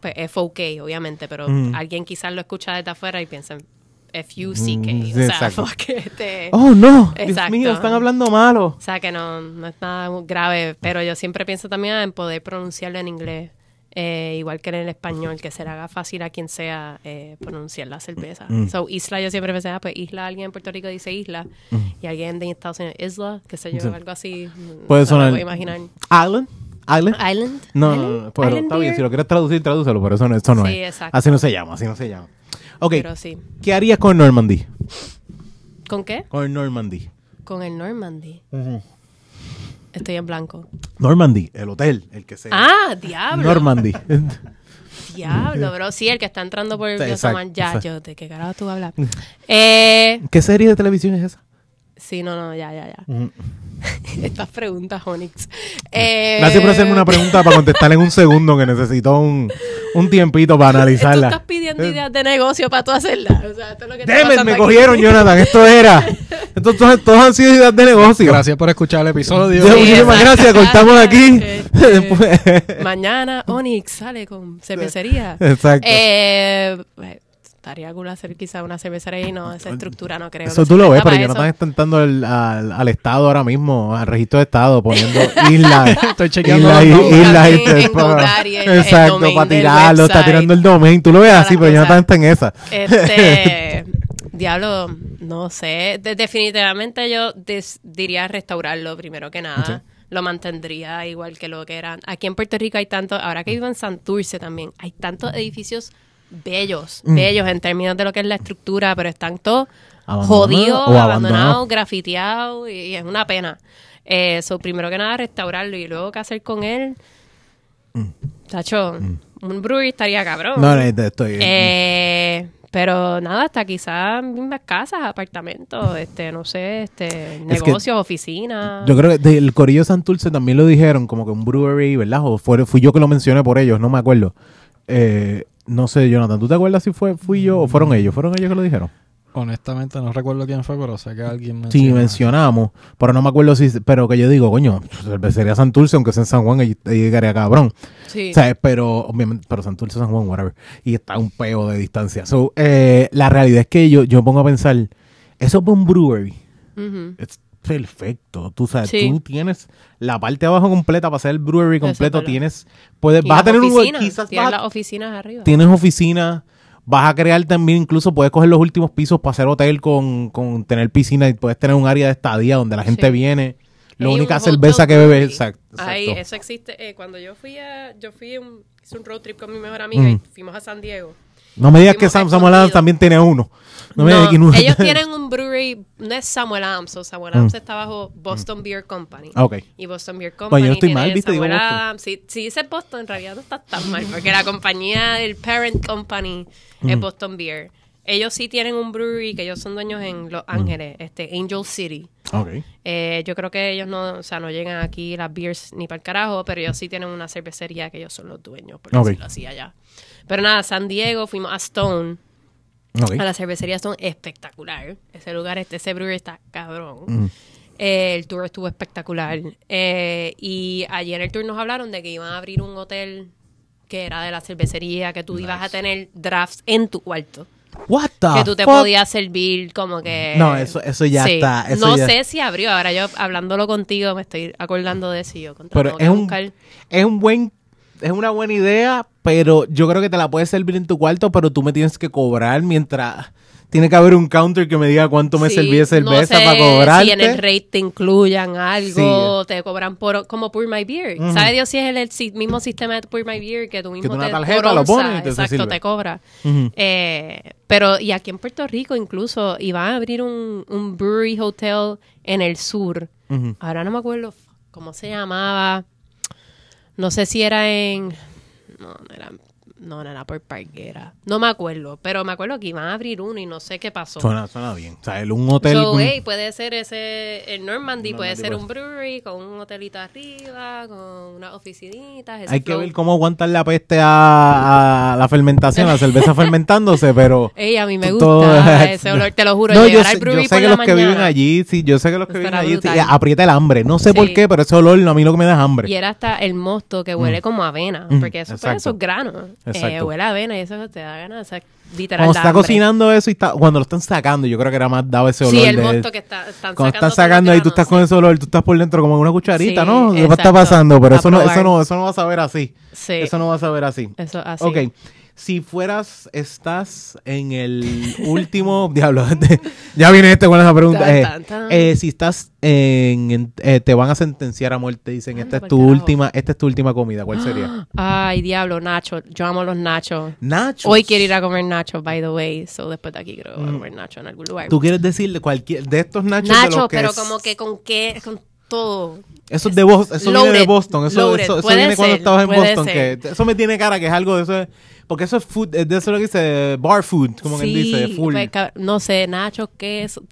pues, F-O-K, obviamente, pero alguien quizás lo escucha desde afuera y piensa en F-U-C-K. Mm, o sea, <laughs> fuck, este, oh no Dios Exacto. mío están hablando malo O sea, que no, no es nada grave, pero yo siempre pienso también en poder pronunciarlo en inglés, eh, igual que en el español, que se le haga fácil a quien sea eh, pronunciar la cerveza. Mm. So, isla, yo siempre pensé, ah, pues isla, alguien en Puerto Rico dice isla, y alguien de Estados Unidos, isla, qué sé yo, Mm. Sí. algo así. mm, Puede no sonar- puedo imaginar. Island Island Island. No, no, no, pero Island está bien, beer? si lo quieres traducir, tradúcelo, pero eso no, eso no Sí, es. exacto. Así no se llama, así no se llama. Ok, Pero sí. ¿qué harías con el Normandy? ¿Con qué? Con el Normandy. Con el Normandy. Estoy en blanco. Normandy, el hotel, el que sea. Ah, diablo. Normandy. Diablo, bro. Sí, el que está entrando por el exacto. Ya, exacto. yo, ¿de qué carajo tú hablas? eh, ¿Qué serie de televisión es esa? Sí, no, no, ya, ya, ya. <laughs> Estas preguntas, Onyx. Eh, Gracias por hacerme una pregunta para contestar en un segundo que necesito un, un tiempito para Tú analizarla. estás pidiendo ideas de negocio para tú hacerlas. O sea, esto es lo que está Demet, pasando me aquí. cogieron, Jonathan. Esto era. Estos todos, han sido ideas de negocio. Gracias por escuchar el episodio. Sí, muchísimas gracias. Cortamos aquí. <laughs> <laughs> Este, Mañana Onyx sale con cervecería. Exacto. Eh, estaría cool hacer quizá una cervecería y no, esa estructura no creo. Eso que tú lo ves, pero para Jonathan eso. está entrando al, al, estado ahora mismo, al registro de estado, poniendo <laughs> isla. Estoy chequeando isla, los isla, nombres. isla, En- en para- Godaddy, el- el Exacto, domain para tirarlo, está tirando el domain. Tú lo ves así, pero Jonathan está en esa. Este, <laughs> diablo, no sé. De- definitivamente yo des- diría restaurarlo primero que nada. Sí. Lo mantendría igual que lo que eran. Aquí en Puerto Rico hay tanto, ahora que vivo en Santurce también, hay tantos edificios bellos, Mm. bellos en términos de lo que es la estructura, pero están todos jodidos, abandonados, abandonado. grafiteados, y, y es una pena. Eh, so, primero que nada, restaurarlo y luego qué hacer con él. Tacho, un brewery estaría cabrón. Mm. No, no, estoy. Eh, pero nada, hasta quizás mismas casas, apartamentos, este, no sé, este, negocios, oficinas. Yo creo que del Corillo Santurce también lo dijeron, como que un brewery, ¿verdad? O fue, fui yo que lo mencioné por ellos, no me acuerdo. Eh, no sé, Jonathan, ¿tú te acuerdas si fue fui yo o fueron ellos? ¿Fueron ellos que lo dijeron? Honestamente no recuerdo quién fue, pero sé que alguien mencionó. Sí, mencionamos, pero no me acuerdo si, pero que yo digo, coño, cervecería Santurce, aunque sea en San Juan, ahí llegaría cabrón. Sí. O sea, pero, obviamente, pero Santurce, San Juan, whatever. Y está un peo de distancia. So, eh, la realidad es que yo, yo me pongo a pensar, eso es un brewery. Ujú. Es perfecto. Tú sabes, Sí. tú tienes la parte de abajo completa para hacer el brewery completo. Tienes, puedes, vas a tener un, oficinas, quizás tienes vas las oficinas arriba. tienes oficina, vas a crear también, incluso puedes coger los últimos pisos para hacer hotel con, con tener piscina y puedes tener un área de estadía donde la gente Sí. viene. La Hay única un cerveza que bebe brewery. es exacto. Ahí, exacto. eso existe. eh, cuando yo fui a, yo fui un, hice un road trip con mi mejor amiga Mm. y fuimos a San Diego. No me digas que Sam Samuel Adams también tiene uno. No me digas No, no- ellos tienen un brewery, no es Samuel Adams, o Samuel Adams Mm. está bajo Boston Beer Company. Ah, ok. Y Boston Beer Company Bueno, yo no estoy mal, ¿viste? Samuel. Adams. Si, si dice Boston, en realidad no está tan mal, porque la compañía, el parent company Mm. es Boston Beer. Ellos sí tienen un brewery que ellos son dueños en Los Ángeles, este Angel City. Ok. Eh, yo creo que ellos no, o sea, no llegan aquí las beers ni para el carajo, pero ellos sí tienen una cervecería que ellos son los dueños, por Ok. decirlo así allá. Pero nada, San Diego, fuimos a Stone, Ok. a la cervecería Stone, espectacular. Ese lugar, este, ese brewery está cabrón. Mm. Eh, el tour estuvo espectacular. Eh, y ayer en el tour nos hablaron de que iban a abrir un hotel que era de la cervecería, que tú ibas a tener drafts en tu cuarto. What the que tú te fuck? podías servir como que... No, eso- eso ya Sí. está, eso no ya- sé si abrió. Ahora yo hablándolo contigo me estoy acordando de eso. y yo, Pero es un, buscar- es un buen, es una buena idea, pero yo creo que te la puedes servir en tu cuarto, pero tú me tienes que cobrar mientras tiene que haber un counter que me diga cuánto me Sí, serví de cerveza no sé para cobrarte. Si en el rate te incluyan algo, Sí. te cobran por como Pour My Beer. Ujú. ¿Sabe Dios si es el, mismo sistema de Pour My Beer que tú mismo tú una te tarjeta por lo pones y te exacto, te cobra. Eh, pero y aquí en Puerto Rico incluso iban a abrir un, un brewery hotel en el sur. Ahora no me acuerdo cómo se llamaba. No sé si era en. No, no era, no, no era por Parguera. No me acuerdo. Pero me acuerdo que iban a abrir uno y no sé qué pasó. Suena, suena bien. O sea, el- un hotel. So, con- hey, puede ser ese. El Normandy puede ser un brewery con un hotelito arriba, con unas oficinitas. hay que ver cómo aguantar la peste a, a la fermentación, la cerveza <laughs> fermentándose, pero. Ey, a mí me todo- gusta <laughs> ese olor, te lo juro. No, yo sé, al yo brewery sé por que los que viven allí, sí, yo sé que los que Eso viven allí sí, aprieta el hambre. No sé por qué, pero ese olor a mí lo que me da es hambre. Y era hasta el mosto que huele como a avena, Mm, porque eso pues, exacto. esos granos. Eh, huele a avena y eso te da ganas, o sea, literal. Cuando está hambre. cocinando eso y está, cuando lo están sacando, yo creo que era más dado ese olor. Sí, el de- mosto que está, están cuando sacando. están todos los sacando ahí, tú estás con ese olor, tú estás por dentro como en una cucharita, Sí, ¿no? ¿Qué está pasando? Pero A eso no, eso no, eso no va a saber así. Sí, Eso no va a saber así. eso así. Ok. Si fueras, estás en el último. <laughs> Diablo, ya viene este con esa pregunta. Tan, Eh, tan, tan. eh, si estás en. en- eh, te van a sentenciar a muerte, dicen. Anda Esta es tu carajo. última, esta es tu última comida. ¿Cuál sería? <gasps> Ay, diablo, Nacho. Yo amo los nachos. Nachos. Hoy quiero ir a comer nachos, by the way. So, después de aquí creo que voy a comer nachos en algún lugar. Mm. Tú quieres decirle cualquier. De estos nachos. de Nachos, los que pero es- como que con qué, con todo. Eso es de Boston, eso viene de Boston, eso, eso, eso viene cuando estabas en Boston, ser. que eso me tiene cara que es algo de eso, porque eso es food, es de eso lo que dice bar food, como quien dice, full. pues, no sé, nachos, queso,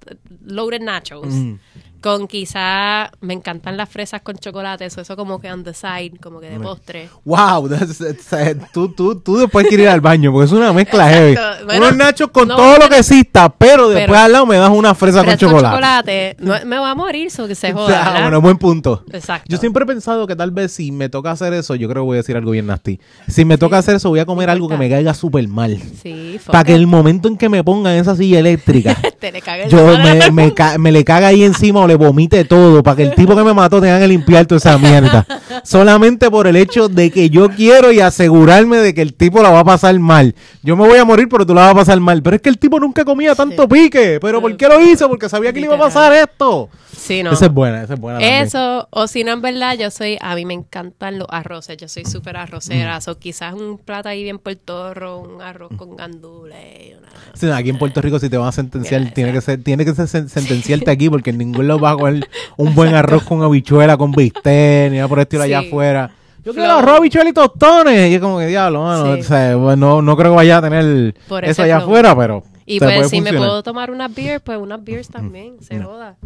loaded nachos. Mm. Con quizá, me encantan las fresas con chocolate, eso, eso como que on the side, como que de Mm. postre. Wow, <laughs> that's- that's- tú, tú, tú después quieres ir al baño, porque es una mezcla heavy. Bueno, Unos nachos con no, todo lo que exista, pero después al lado me das una fresa con chocolate. no, me va a morir, eso que se <laughs> joda, ¿verdad? bueno, buen punto. Exacto. Yo siempre he pensado que tal vez si me toca hacer eso, yo creo que voy a decir algo bien nasty. Si me toca hacer eso, voy a comer No algo que me caiga súper mal. Sí, Para que el momento en que me pongan esa silla eléctrica, <laughs> Te le cague el yo me, me, ca- me le caga ahí encima o le vomite todo para que el tipo que me mató tenga que limpiar toda esa mierda. <laughs> Solamente por el hecho de que yo quiero y asegurarme de que el tipo la va a pasar mal. Yo me voy a morir, pero tú la vas a pasar mal. Pero es que el tipo nunca comía tanto pique. ¿Pero por qué lo hizo? Porque sabía que le iba a pasar esto. Sí, no. Esa es buena, esa es buena. también. Eso, o si no, en verdad, yo soy, a mí me encantan los arroces, yo soy súper arrocera, Mm. o quizás un plato ahí bien un arroz con gandules, Sí, aquí en Puerto Rico si te van a sentenciar, Mira, tiene esa. que ser, tiene que ser sen- <laughs> sentenciarte aquí porque en ningún lado vas a comer un buen arroz con habichuela, con bistec, ni nada por el estilo allá afuera. Yo quiero arroz, habichuela y tostones. Y es como que diablo, mano. Sí. o sea, bueno, no creo que vaya a tener Por eso allá flow. afuera, pero. Y pues si me puedo tomar unas beers, pues unas beers también, se joda.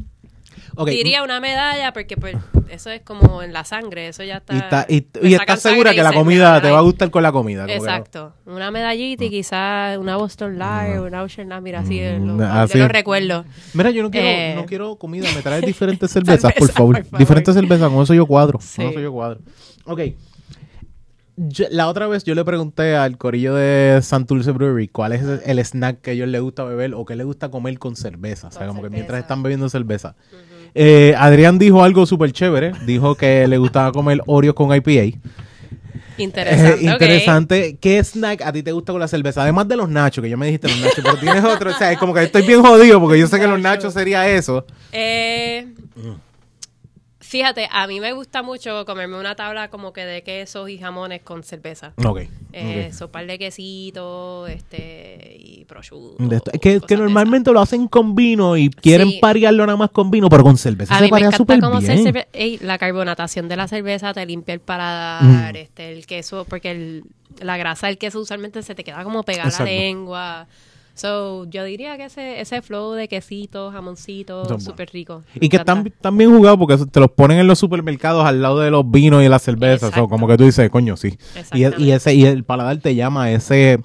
Diría una medalla porque pues eso es como en la sangre, eso ya está. Y, está, y, y estás segura que la comida da te va a gustar con la comida. que. Exacto. Una medallita y quizás una Boston Light, una Ocean Light, mira, así, de Mm, lo, así. de los recuerdos. Mira, yo no quiero, Eh. no quiero <laughs> comida, me traes diferentes <laughs> cervezas, por favor. por favor. Diferentes cervezas, con eso yo cuadro. Sí. Con eso yo cuadro. Ok. Yo- la otra vez yo le pregunté al corillo de Santurce Brewery cuál es el snack que a ellos les gusta beber o qué les gusta comer con cerveza. o sea, como que mientras están bebiendo cerveza. Eh, Adrián dijo algo súper chévere. Dijo que le gustaba comer Oreos con IPA. Interesante. Eh, interesante. ¿Qué snack a ti te gusta con la cerveza? Además de los nachos, que yo me dijiste los nachos, pero tienes otro. O sea, es como que estoy bien jodido porque yo sé que los nachos sería eso. Eh, fíjate, a mí me gusta mucho comerme una tabla como que de quesos y jamones con cerveza. Ok. Eh, ok. Sopar de quesito, este, y prosciutto. Esto- es que, que normalmente lo hacen con vino y quieren Sí. parearlo nada más con vino, pero con cerveza A se mí me encanta cómo bien. Ey, la carbonatación de la cerveza te limpia el paladar, Mm. este, el queso, porque el- la grasa del queso usualmente se te queda como pegada a la lengua. So, yo diría que ese, ese flow de quesito, jamoncito, súper rico. Y que están, están bien jugados porque te los ponen en los supermercados al lado de los vinos y las cervezas. Como que tú dices, coño, sí. Y, y ese y el paladar te llama ese,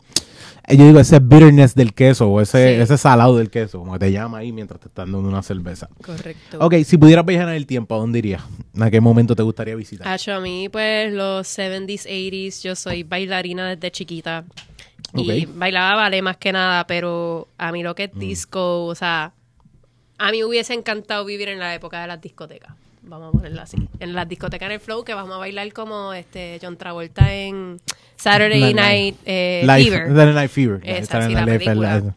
yo digo, ese bitterness del queso o ese, Sí. ese salado del queso, como te llama ahí mientras te están dando una cerveza. Correcto. Ok, si pudieras viajar en el tiempo, ¿a dónde irías? ¿A qué momento te gustaría visitar? Acho, a mí, pues, los 70s, 80s, yo soy bailarina desde chiquita. Y bailaba ballet más que nada, pero a mí lo Mm. que es disco, o sea, a mí me hubiese encantado vivir en la época de las discotecas. Vamos a ponerlo así. En las discotecas en el flow, que vamos a bailar como este John Travolta en Saturday Night eh, Life, Fever. Saturday Night Fever. Esa, Saturday sí, Night la Live, película.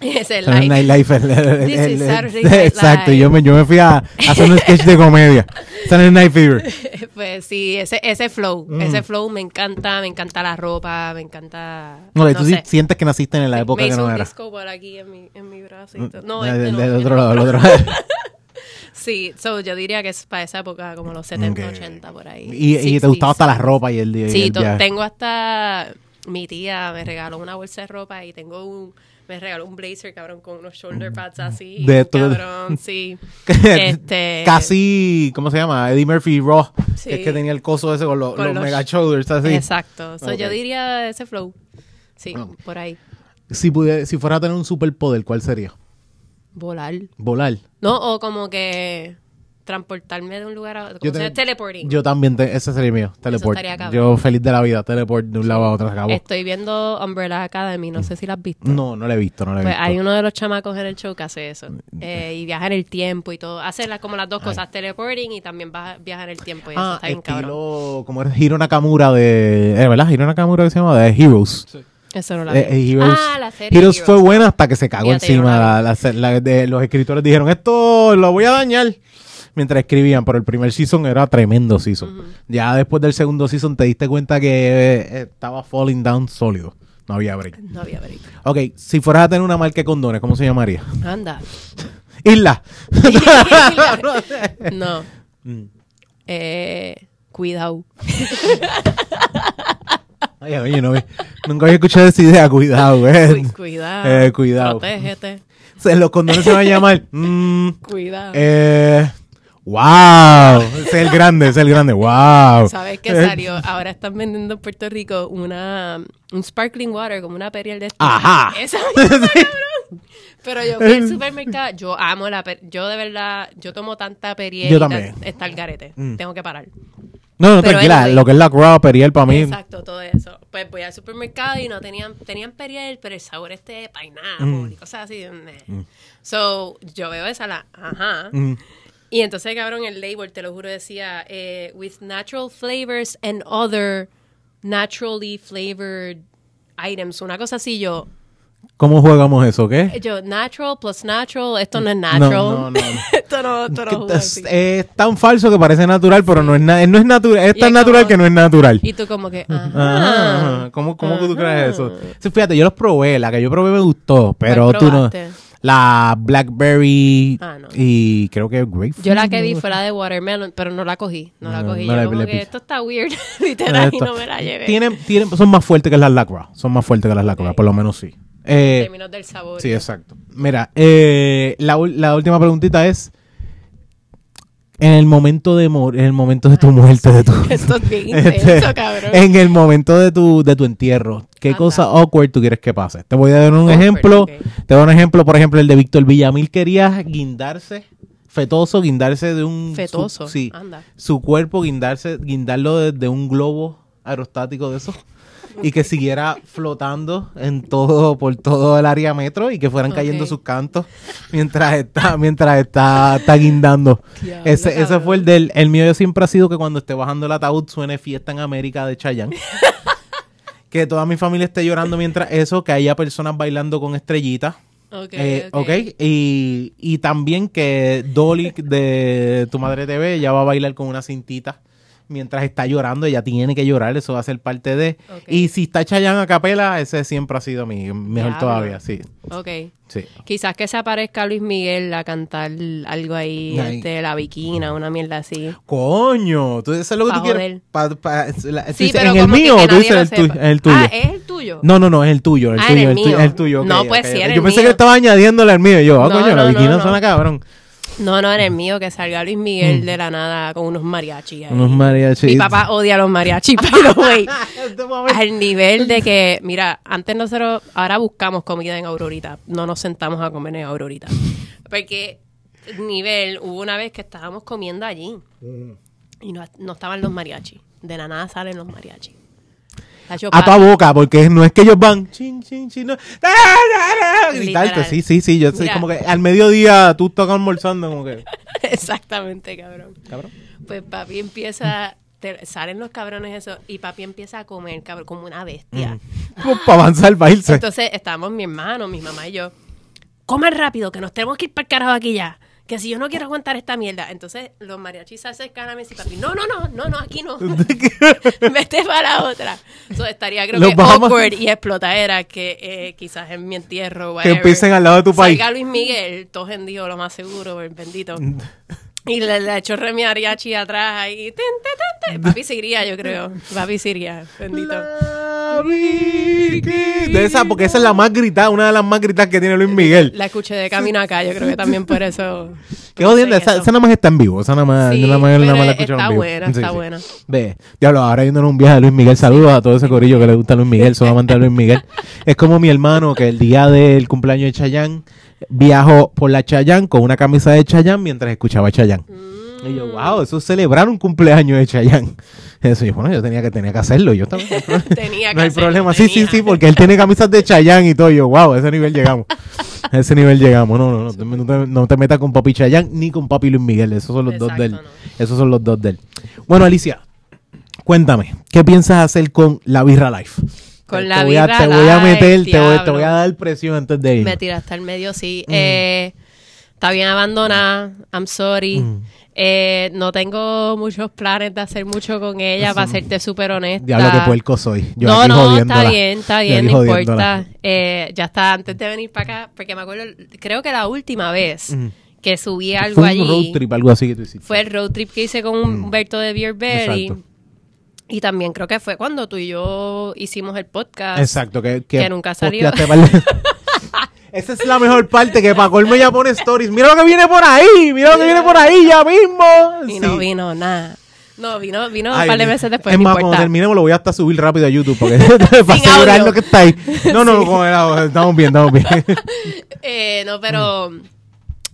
<laughs> el- es el- el- This el- el- <laughs> Exacto, yo me, yo me fui a, a hacer un sketch de comedia. <laughs> Saturday Night Fever. Pues sí, ese, ese flow, Mm. ese flow me encanta, me encanta la ropa, me encanta... Ok, no tú sí sé. sientes que naciste en la Me- época me que hizo no un era. disco por aquí en mi, en mi bracito. No, Ah, este del, no, del el otro lado, del otro Sí, so, yo diría que es para esa época, como los 70, Ok. 80 por ahí. Y, y te 60s, gustaba hasta la 70s. ropa y el día. Sí, to- tengo hasta... Mi tía me regaló una bolsa de ropa y tengo un... Me regaló un blazer, cabrón, con unos shoulder pads así. Mm. De De esto- Cabrón, sí. <laughs> Este- Casi, ¿cómo se llama? Eddie Murphy Raw. Sí. Que es que tenía el coso ese con, los- Con los, los- mega shoulders así. Exacto. So. Yo diría ese flow. Sí, Ok. por ahí. Si, pudiera- si fuera a tener un superpoder, ¿cuál sería? Volar. Volar. No, o como que transportarme de un lugar a otro. Yo te- teleporting. Yo también, te- ese sería mío. Teleport. Yo feliz de la vida. Teleport de un lado a otro. se acabó. Estoy viendo Umbrella Academy, no sé si la has visto. No, no lo he visto, no lo he Pues visto. hay uno de los chamacos en el show que hace eso. Eh, y viaja en el tiempo y todo. Hace las- como las dos cosas, teleporting y también va- viaja en el tiempo. Y eso Ah, está bien cabrón. estilo, como era Hiro Nakamura de, eh, ¿verdad? Hiro Nakamura que se llama de Heroes. Eso no la. Eh, eh, Heroes, ah, la serie. Heroes fue buena hasta que se cagó Fíjate, encima. La, la la- la- de, los escritores dijeron, esto lo voy a dañar. Mientras escribían, pero el primer season era tremendo season. Ya después del segundo season te diste cuenta que eh, estaba falling down sólido. No había break. No había break. Ok, si fueras a tener una marca de condones, ¿cómo se llamaría? Anda. <laughs> Isla. <laughs> no. Mm. Eh, cuidado. <laughs> Ay, oye, no, nunca había escuchado esa idea. Cuidado, eh. Cu- cuidado. Eh, cuidado. Protégete. Los condones se van a llamar. mm, Cuidado. eh, wow. Ese es el grande, ese es el grande. Wow. ¿Sabes qué Eh, salió? Ahora están vendiendo en Puerto Rico una un sparkling water, como una periel de. Ajá. Esa. <laughs> Pero yo fui al supermercado, yo amo la yo de verdad, yo tomo tanta periel Yo también. está el garete. Mm. Tengo que parar. No, no, Pero tranquila. Lo que es la raw periel para mí. Exacto, todo eso. Pues voy al supermercado y no tenían, tenían periel, pero el sabor este de pineapple Mm. y cosas así. meh. So, yo veo esa la, ajá. Y entonces, cabrón, el label, te lo juro, decía, eh, with natural flavors and other naturally flavored items. Una cosa así, yo, ¿Cómo jugamos eso? ¿Qué? yo, natural plus natural, esto no es natural. no, no, <laughs> no. esto no, esto no juega es, así. es tan falso que parece natural, pero no es, na- no es natural. Es Y tan es natural como- que no es natural. Y tú como que, Ajá, ajá. ajá. ¿Cómo, cómo que tú crees eso? Sí, fíjate, yo los probé. La que yo probé me gustó, pero ¿Cuál tú no. La Blackberry Ah, no. y creo que Grapefruit. Yo la que vi fue la de watermelon, pero no la cogí. No, la cogí. no yo la- como que esto está weird, <laughs> literal, y Esto. no me la llevé. Tienen, tienen, son más fuertes que las Lacroix. Son más fuertes que las Ok. por lo menos sí. en Eh, términos del sabor. sí, exacto. Mira, eh, la, la última preguntita es: en el momento de mor en el momento de tu muerte, de tu... <laughs> Esto es bien Este, cabrón. en el momento de tu, de tu entierro, ¿qué Anda. cosa awkward tú quieres que pase? Te voy a dar un Awkward, ejemplo. Te voy a dar un ejemplo, por ejemplo, el de Víctor Villamil quería guindarse, fetoso, guindarse de un... su- Fetoso. sí. Anda. Su cuerpo, guindarse, guindarlo de, de un globo aerostático de esos. Y que siguiera flotando en todo, por todo el área metro y que fueran cayendo sus cantos mientras está, mientras está, está guindando. Diablo, Ese, ese fue el del, el mío siempre ha sido que cuando esté bajando el ataúd suene fiesta en América de Chayanne. <laughs> que toda mi familia esté llorando mientras eso, que haya personas bailando con estrellitas. Ok, Eh, ok. ok, Y, y también que Dolly de Tu Madre TV ya va a bailar con una cintita mientras está llorando. Ella tiene que llorar, eso va a ser parte de. Y si está Chayanne a capela, ese siempre ha sido mi mejor todavía, sí. Ok. sí. Quizás que se aparezca Luis Miguel a cantar algo ahí, Ahí. este, la viquina, una mierda así. Coño, tú eso es lo que Pa' tú quieres. Pa- la- Sí, pero ¿En el mío o tú dices el, tuyo, sepa. el tuyo? Ah, ¿es el tuyo? No, no, no, es el tuyo, el Ah, tuyo, el el, tuyo, el tuyo. No, pues ok, sí, Yo el pensé mío. que estaba añadiéndole al mío. Yo, ah, No, coño, la no, viquina no, suena cabrón. No, no, en el mío, que salga Luis Miguel de la nada con unos mariachis. ahí. Mm. Unos mariachis. Mi papá odia a los mariachis, <laughs> pero güey. <laughs> Este Al nivel de que, mira, antes nosotros, ahora buscamos comida en Aurorita, no nos sentamos a comer en Aurorita. Porque, nivel, hubo una vez que estábamos comiendo allí y no, no estaban los mariachis. De la nada salen los mariachis. A tu boca, porque no es que ellos van chin, chin, chin, no, <laughs> gritarte, sí, sí, sí, yo sé, Mira. como que al mediodía tú estás almorzando, como que, <laughs> Exactamente, cabrón. cabrón. Pues papi empieza, te- salen los cabrones eso, y papi empieza a comer, cabrón, como una bestia. para avanzar, para irse. Entonces estábamos mi hermano, mi mamá y yo. Coman rápido, que nos tenemos que ir para el carajo aquí ya. Que si yo no quiero aguantar esta mierda. Entonces los mariachis se acercan a mí y papi, no, no, no, no, no, aquí no. <laughs> <laughs> Vete para la otra. Eso estaría creo Los que Bahamas- awkward y explotadera que eh, quizás en mi entierro que whatever, empiecen al lado de tu país. Salga Luis Miguel, hendido, lo más seguro, el bendito. <laughs> Y le, le echó re mariachi atrás ahí. Papi se iría, yo creo. Papi se iría, bendito. La Vicky. De esa, porque esa es la más gritada, una de las más gritadas que tiene Luis Miguel. La escuché de camino acá, yo creo que también por eso. <laughs> Qué jodiendo, esa, esa nada más está en vivo, esa nada más, Sí, nada más, nada pero más la escucho está en vivo. buena, está buena. Ve, diablo, ahora yendo en un viaje de Luis Miguel, saludos a todo ese corillo que le gusta Luis Miguel, son amantes de Luis Miguel. Es como mi hermano que el día del cumpleaños de Chayanne viajó por la Chayanne con una camisa de Chayanne mientras escuchaba Chayanne. Y yo, wow, eso es celebrar un cumpleaños de Chayanne. <laughs> Eso, yo, bueno, yo tenía que, tenía que hacerlo, yo también. no hay problema. Tenía que No hay hacerlo, problema, sí, sí, sí, porque él tiene camisas de Chayanne y todo. y Yo, wow, a ese nivel llegamos. A ese nivel llegamos. No, no, no, te- no te, no te metas con papi Chayanne ni con papi Luis Miguel. Esos son los dos de él. no. Esos son los dos de él. Bueno, Alicia, cuéntame, ¿qué piensas hacer con la Birra Life? Con Te- la te voy a, Te voy a meter, te voy, te voy a dar presión antes de ir. Me tiraste al medio, sí. Eh, está bien abandonada. I'm sorry. Mm. Eh, no tengo muchos planes de hacer mucho con ella, para serte súper honesta. Diablo, que puerco soy. Yo no, no, está bien, está bien, no importa. Eh, ya está, antes de venir para acá, porque me acuerdo, creo que la última vez Mm. que subí algo Fue un allí road trip, algo así que tú hiciste. fue el road trip que hice con Humberto de Beer Belly. Exacto. Y también creo que fue cuando tú y yo hicimos el podcast. Exacto, que, que nunca salió. <laughs> Esa es la mejor parte, que para colmo ya pone stories. Mira lo que viene por ahí, mira lo que viene por ahí ya mismo. Y Sí. no vino nada. No, vino, vino Ay, un par de meses después. Es no más, cuando terminemos lo voy hasta subir rápido a YouTube porque, <laughs> para asegurar lo que está ahí. No, no, audio, estamos bien, estamos bien. <laughs> Eh, no, pero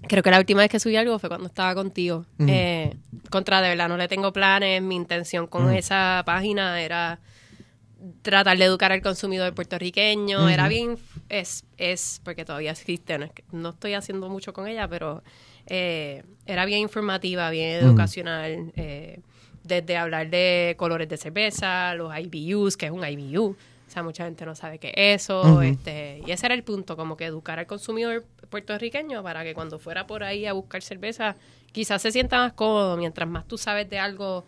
creo que la última vez que subí algo fue cuando estaba contigo. Eh, contra, de verdad, no le tengo planes. Mi intención con esa página era tratar de educar al consumidor puertorriqueño. Era bien, es, es, porque todavía existe, no, no estoy haciendo mucho con ella, pero eh, era bien informativa, bien educacional. eh, desde hablar de colores de cerveza, los IBUs, que es un IBU. O sea, mucha gente no sabe qué es eso. este, y ese era el punto, como que educar al consumidor puertorriqueño para que cuando fuera por ahí a buscar cerveza, quizás se sienta más cómodo. Mientras más tú sabes de algo,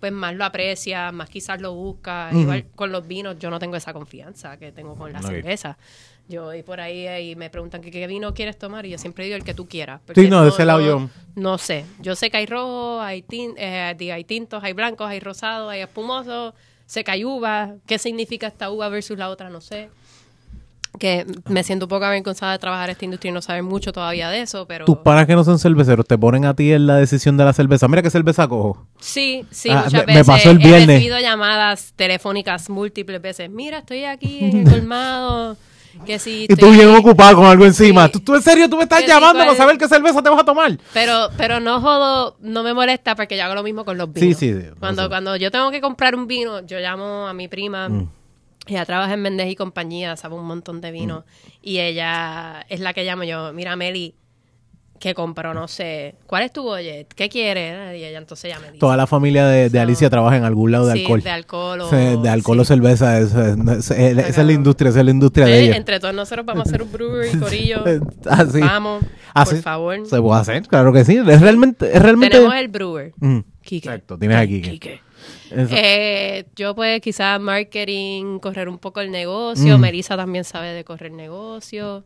pues más lo aprecias, más quizás lo buscas. Igual con los vinos, yo no tengo esa confianza que tengo con la cerveza. Yo voy por ahí y me preguntan ¿qué, qué vino quieres tomar y yo siempre digo el que tú quieras. Sí, no, de ese lado yo- No sé. Yo sé que hay rojo, hay, tin- eh, hay tintos, hay blancos, hay rosados, hay espumosos. Sé que hay uva. ¿Qué significa esta uva versus la otra? No sé. Que me siento un poco avergonzada de trabajar en esta industria y no saber mucho todavía de eso, pero... Tus panas que no son cerveceros te ponen a ti en la decisión de la cerveza. Mira qué cerveza cojo. Sí, sí, Ah, muchas me- me veces pasó el he viernes. recibido llamadas telefónicas múltiples veces. Mira, estoy aquí en el colmado, que sí... Y tú bien aquí". ocupado con algo encima. Sí. ¿Tú, tú en serio tú me estás Que llamando ¿cuál para es? saber qué cerveza te vas a tomar? Pero, pero no jodo, no me molesta porque yo hago lo mismo con los vinos. Sí, sí, sí, Cuando, cuando yo tengo que comprar un vino, yo llamo a mi prima. Mm. Ella trabaja en Méndez y compañía, sabe un montón de vino. Mm. Y ella es la que llamo yo. Mira, Meli, que compró, no sé. ¿Cuál es tu budget? ¿Qué quieres? Y ella entonces ya me dice. Toda la familia de, Alicia trabaja en algún lado de Sí, alcohol. de alcohol o- de alcohol sí. o cerveza. es- es- es- es- esa es la industria, esa es la industria de Eh, ellos. entre todos nosotros vamos a hacer un brewery, <laughs> corillo. <laughs> Ah, sí. Vamos, Ah, por favor. Se puede hacer, claro que sí. Es realmente... Es realmente... Tenemos el brewer. Mm, Quique. Exacto, tienes aquí. Quique. Eso. Eh, yo pues quizás marketing, correr un poco el negocio. Mm. Melissa también sabe de correr negocio.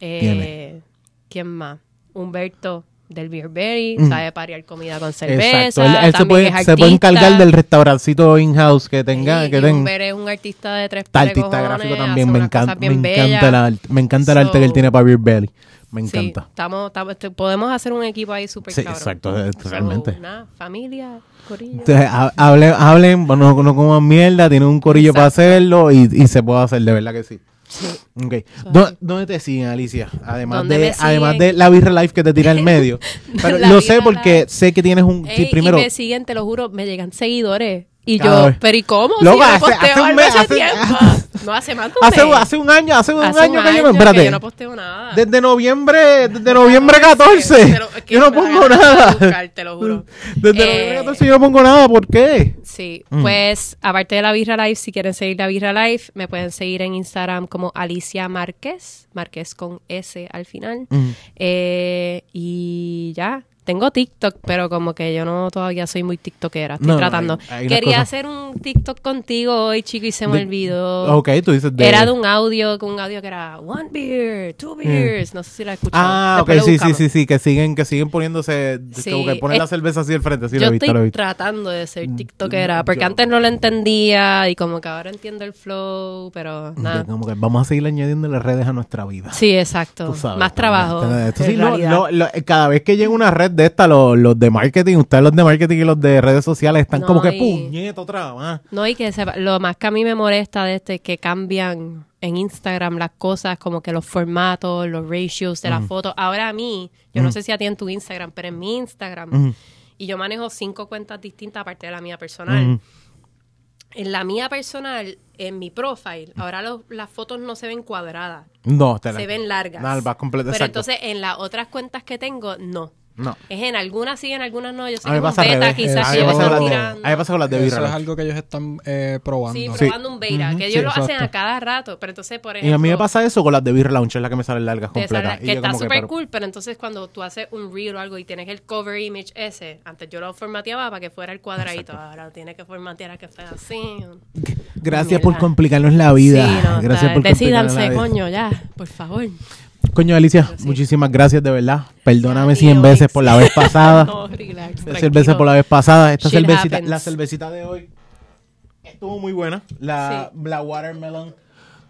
Eh, ¿Quién más? Humberto del Beer Berry, Mm. sabe parear comida con cerveza. Exacto. Él, él se, puede, se encargar del restaurancito in-house que tenga. Que tenga. Humber es un artista de tres Está artista cojones, gráfico también. Me encanta, me encanta, bellas. el arte, me encanta el arte que él tiene para Beer Belly. Me Sí, encanta. estamos, estamos- este, podemos hacer un equipo ahí súper Sí, cabrón. exacto, eh, So, realmente. familia, corillo. Entonces, ha- hablen, hablen no, no coman mierda, tienen un corillo para hacerlo y, y se puede hacer, de verdad que sí. Sí. Ok. ¿Dó- ¿Dónde te siguen, Alicia? Además ¿Dónde de, además de la Birra Life que te tira al <laughs> medio. Pero lo sé porque Life. sé que tienes un... Ey, primero, y me siguen, te lo juro, me llegan seguidores. Y yo, pero ¿y cómo? Loca, si no hace- hace un mes, hace. <laughs> No, hace más de un hace, mes. hace un año, hace un año que yo no... que Espérate. yo no posteo nada. Desde noviembre, desde noviembre 14. Pero es que yo no pongo nada. buscar, te lo juro. Desde Eh, noviembre 14 yo no pongo nada. ¿Por qué? Sí, Mm. pues aparte de la Birra Life, si quieren seguir la Birra Life, me pueden seguir en Instagram como Alicia Márquez, Márquez con S al final. Mm. Eh, y ya, tengo TikTok, pero como que yo no todavía soy muy TikTokera, estoy No, tratando. hay- hay Quería cosas- hacer un TikTok contigo hoy, chico, y se me De- olvidó. Ok, tú dices de... Era de un audio, con un audio que era one beer, two beers, no sé si la escuchado. Ah, ok, Después lo sí, sí, sí, sí, que siguen, que siguen poniéndose, Sí, como que ponen la es- cerveza así al frente, sí, lo yo he visto, lo he estoy visto. tratando de ser tiktokera, porque yo- antes no lo entendía y como que ahora entiendo el flow, pero nada. Como que vamos a seguir añadiendo las redes a nuestra vida. Sí, exacto. Sabes, Más trabajo. esto sí, no, lo- cada vez que llega una red de esta, los, los de marketing, ustedes los de marketing y los de redes sociales están No, como que y- puñeta otra más. No, y que sepa- lo más que a mí me molesta de este es que cambian en Instagram las cosas, como que los formatos, los ratios de las fotos. Ahora a mí, yo no sé si a ti en tu Instagram, pero en mi Instagram, y yo manejo cinco cuentas distintas aparte de la mía personal. En la mía personal, en mi profile, ahora los- las fotos no se ven cuadradas, No, te la- se ven largas. No, completo, Pero exacto. entonces en las otras cuentas que tengo, no. No. Es en algunas sí, en algunas no. Yo sé A mí que al beta revés. quizás A mí me pasa con tirando. a mí me pasa con las de Eso es algo que ellos están eh, probando. Sí, Sí. probando un beta, Ujú, que sí, ellos lo hacen a cada rato. Pero entonces, por Y ejemplo... a mí me pasa eso con las de Beer Lounge, es la que me salen largas completas. sale- Y que está súper pero- cool, pero entonces cuando tú haces un reel o algo y tienes el cover image ese, antes yo lo formateaba para que fuera el cuadradito, ahora lo tienes que formatear a que sea así. Gracias por complicarnos la vida. Sí, no, gracias por Decídanse, coño, ya, por favor. Coño, Alicia, sí. muchísimas gracias de verdad. Perdóname cien veces por la vez <laughs> pasada. no, relax, Esta tranquilo. cerveza por la vez pasada. Esta Shit cervecita, happens. la cervecita de hoy estuvo muy buena. La, la Watermelon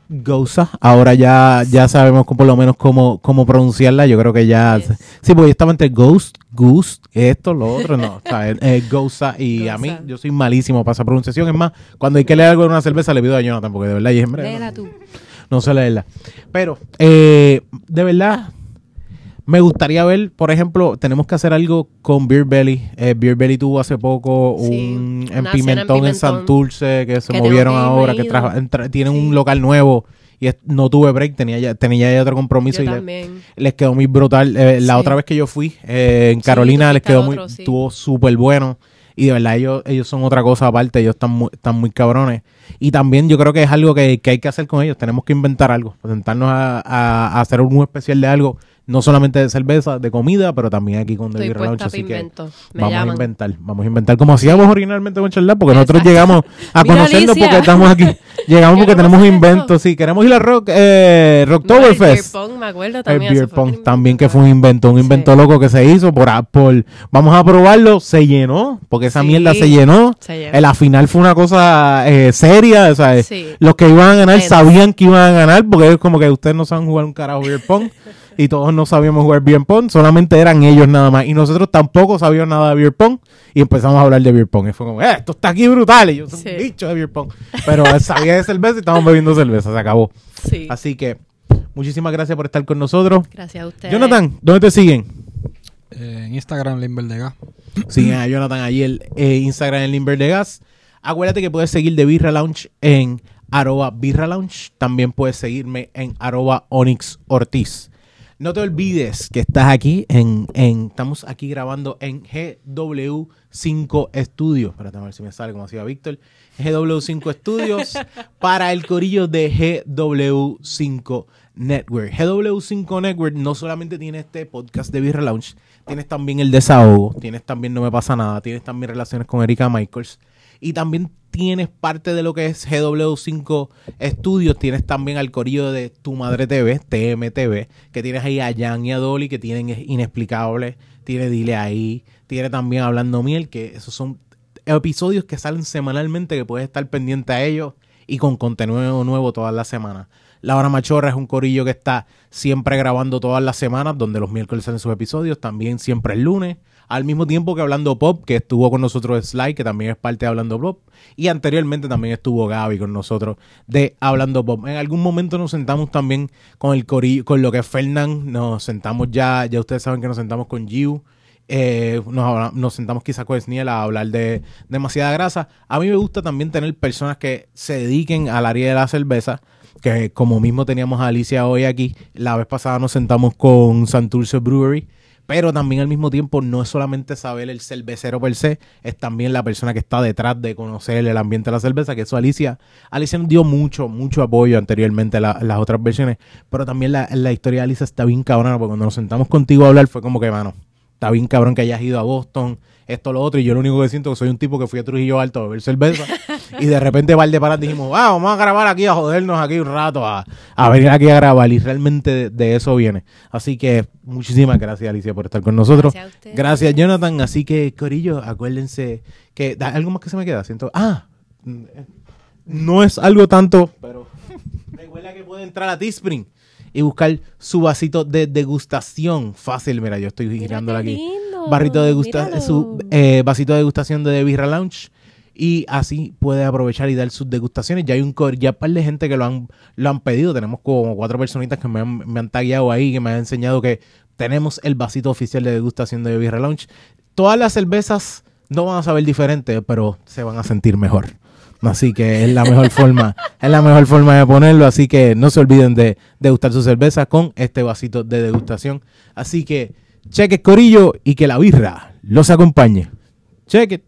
Goza. Ahora ya, ya sabemos por lo menos cómo, cómo pronunciarla. Yo creo que ya. Yes. Sí, porque yo estaba entre Ghost, Goose, esto, lo otro. No, <laughs> o sea, es Goza. Y a mí, yo soy malísimo para esa pronunciación. Es más, cuando hay que leer algo en una cerveza, le pido a Jonathan, porque de verdad, y es hombre, Léela tú. No sé leerla. Pero, eh, de verdad, me gustaría ver, por ejemplo, tenemos que hacer algo con Beer Belly. Eh, Beer Belly tuvo hace poco Sí, un en en Pimentón en Pimentón. Santurce que se Que movieron que ahora, que tienen un local nuevo y no tuve break, tenía ya, tenía ya otro compromiso Yo y le- les quedó muy brutal. Eh, La Sí. otra vez que yo fui eh, en Carolina les quedó muy, otro, sí. estuvo súper bueno. Y de verdad ellos, ellos son otra cosa aparte, ellos están muy, están muy cabrones. Y también yo creo que es algo que, que hay que hacer con ellos, tenemos que inventar algo, sentarnos a, a- a hacer un especial de algo. No solamente de cerveza, de comida, pero también aquí con The Estoy Beer Lounge. para Así que vamos a inventar, vamos a inventar como hacíamos originalmente con Charlar, porque nosotros llegamos <laughs> a Mira, conocernos Alicia. porque estamos aquí. <laughs> Llegamos porque tenemos inventos, sí, queremos ir a Rock, eh, No, el beer Rocktoberfest. pong, me acuerdo El también. beer eso fue pong también que fue un invento, un Sí. invento loco que se hizo por, a- por vamos a probarlo, se llenó, porque esa Sí. mierda se llenó. Se llenó. En la final fue una cosa eh, seria, o sea, Sí. los que iban a ganar sabían que iban a ganar, porque es como que ustedes no saben jugar un carajo beer pong <laughs> y todos no sabíamos jugar beer pong, solamente eran ellos nada más y nosotros tampoco sabíamos nada de beer pong y empezamos a hablar de beer pong y fue como, eh, esto está aquí brutal y yo soy Sí. un bicho de beer pong, pero sabía de cerveza y estábamos bebiendo cerveza, se acabó. Sí. Así que muchísimas gracias por estar con nosotros. Gracias a ustedes. Jonathan, ¿dónde te siguen? Eh, en Instagram, Limber de Gas. Siguen a Jonathan allí el eh, Instagram en Limber de Gas. Acuérdate que puedes seguir de Birra Lounge en arroba Birra Lounge. También puedes seguirme en arroba Onyx Ortiz. No te olvides que estás aquí en, en estamos aquí grabando en GW5 Studios. Espérate a ver si me sale como hacía Víctor. GW5 Studios <laughs> para el corillo de GW5 Network. GW5 Network no solamente tiene este podcast de Birra Lounge, tienes también el desahogo, tienes también No Me Pasa Nada, tienes también relaciones con Erika Michaels y también tienes parte de lo que es GW5 Studios, tienes también al corillo de Tu Madre TV, TMTV, que tienes ahí a Jan y a Dolly, que tienen Inexplicable, tiene Dile Ahí, tiene también Hablando Miel, que esos son episodios que salen semanalmente, que puedes estar pendiente a ellos y con contenido nuevo todas las semanas. La Hora Machorra es un corillo que está siempre grabando todas las semanas, donde los miércoles salen sus episodios, también siempre el lunes, al mismo tiempo que Hablando Pop, que estuvo con nosotros Sly, que también es parte de Hablando Pop, y anteriormente también estuvo Gaby con nosotros de Hablando Pop. En algún momento nos sentamos también con el corillo, con lo que es Fernán, nos sentamos ya, ya ustedes saben que nos sentamos con Giu, eh, nos, nos sentamos quizá con Sniel a hablar de demasiada grasa. A mí me gusta también tener personas que se dediquen al área de la cerveza, que como mismo teníamos a Alicia hoy aquí, la vez pasada nos sentamos con Santurce Brewery, pero también al mismo tiempo no es solamente saber el cervecero per se, es también la persona que está detrás de conocer el ambiente de la cerveza, que eso Alicia, Alicia nos dio mucho, mucho apoyo anteriormente a la- las otras versiones, pero también la, la historia de Alicia está bien cabrona, porque cuando nos sentamos contigo a hablar fue como que, mano, está bien cabrón que hayas ido a Boston, esto, lo otro, y yo lo único que siento es que soy un tipo que fui a Trujillo Alto a beber cerveza, <laughs> y de repente Valdeparas dijimos, ah, vamos a grabar aquí, a jodernos aquí un rato, a, a venir aquí a grabar, y realmente de, de eso viene. Así que muchísimas gracias, Alicia, por estar con nosotros. Gracias a ustedes. Gracias, Jonathan. Así que, Corillo, acuérdense que, ¿da ¿algo más que se me queda? Siento, ah, mm, no es algo tanto, pero <laughs> recuerda que puede entrar a Teespring y buscar su vasito de degustación fácil. Mira, yo estoy girándolo qué aquí. lindo, Barrito de su eh, vasito de degustación de The Birra Lounge. Y así puede aprovechar y dar sus degustaciones. Ya hay un ya un par de gente que lo han, lo han pedido. Tenemos como cuatro personitas que me han, me han tagueado ahí, que me han enseñado que tenemos el vasito oficial de degustación de Birra Lounge. Todas las cervezas no van a saber diferente, pero se van a sentir mejor. Así que es la mejor <laughs> forma, es la mejor forma de ponerlo. Así que no se olviden de degustar su cerveza con este vasito de degustación. Así que cheque corillo y que la birra los acompañe. It.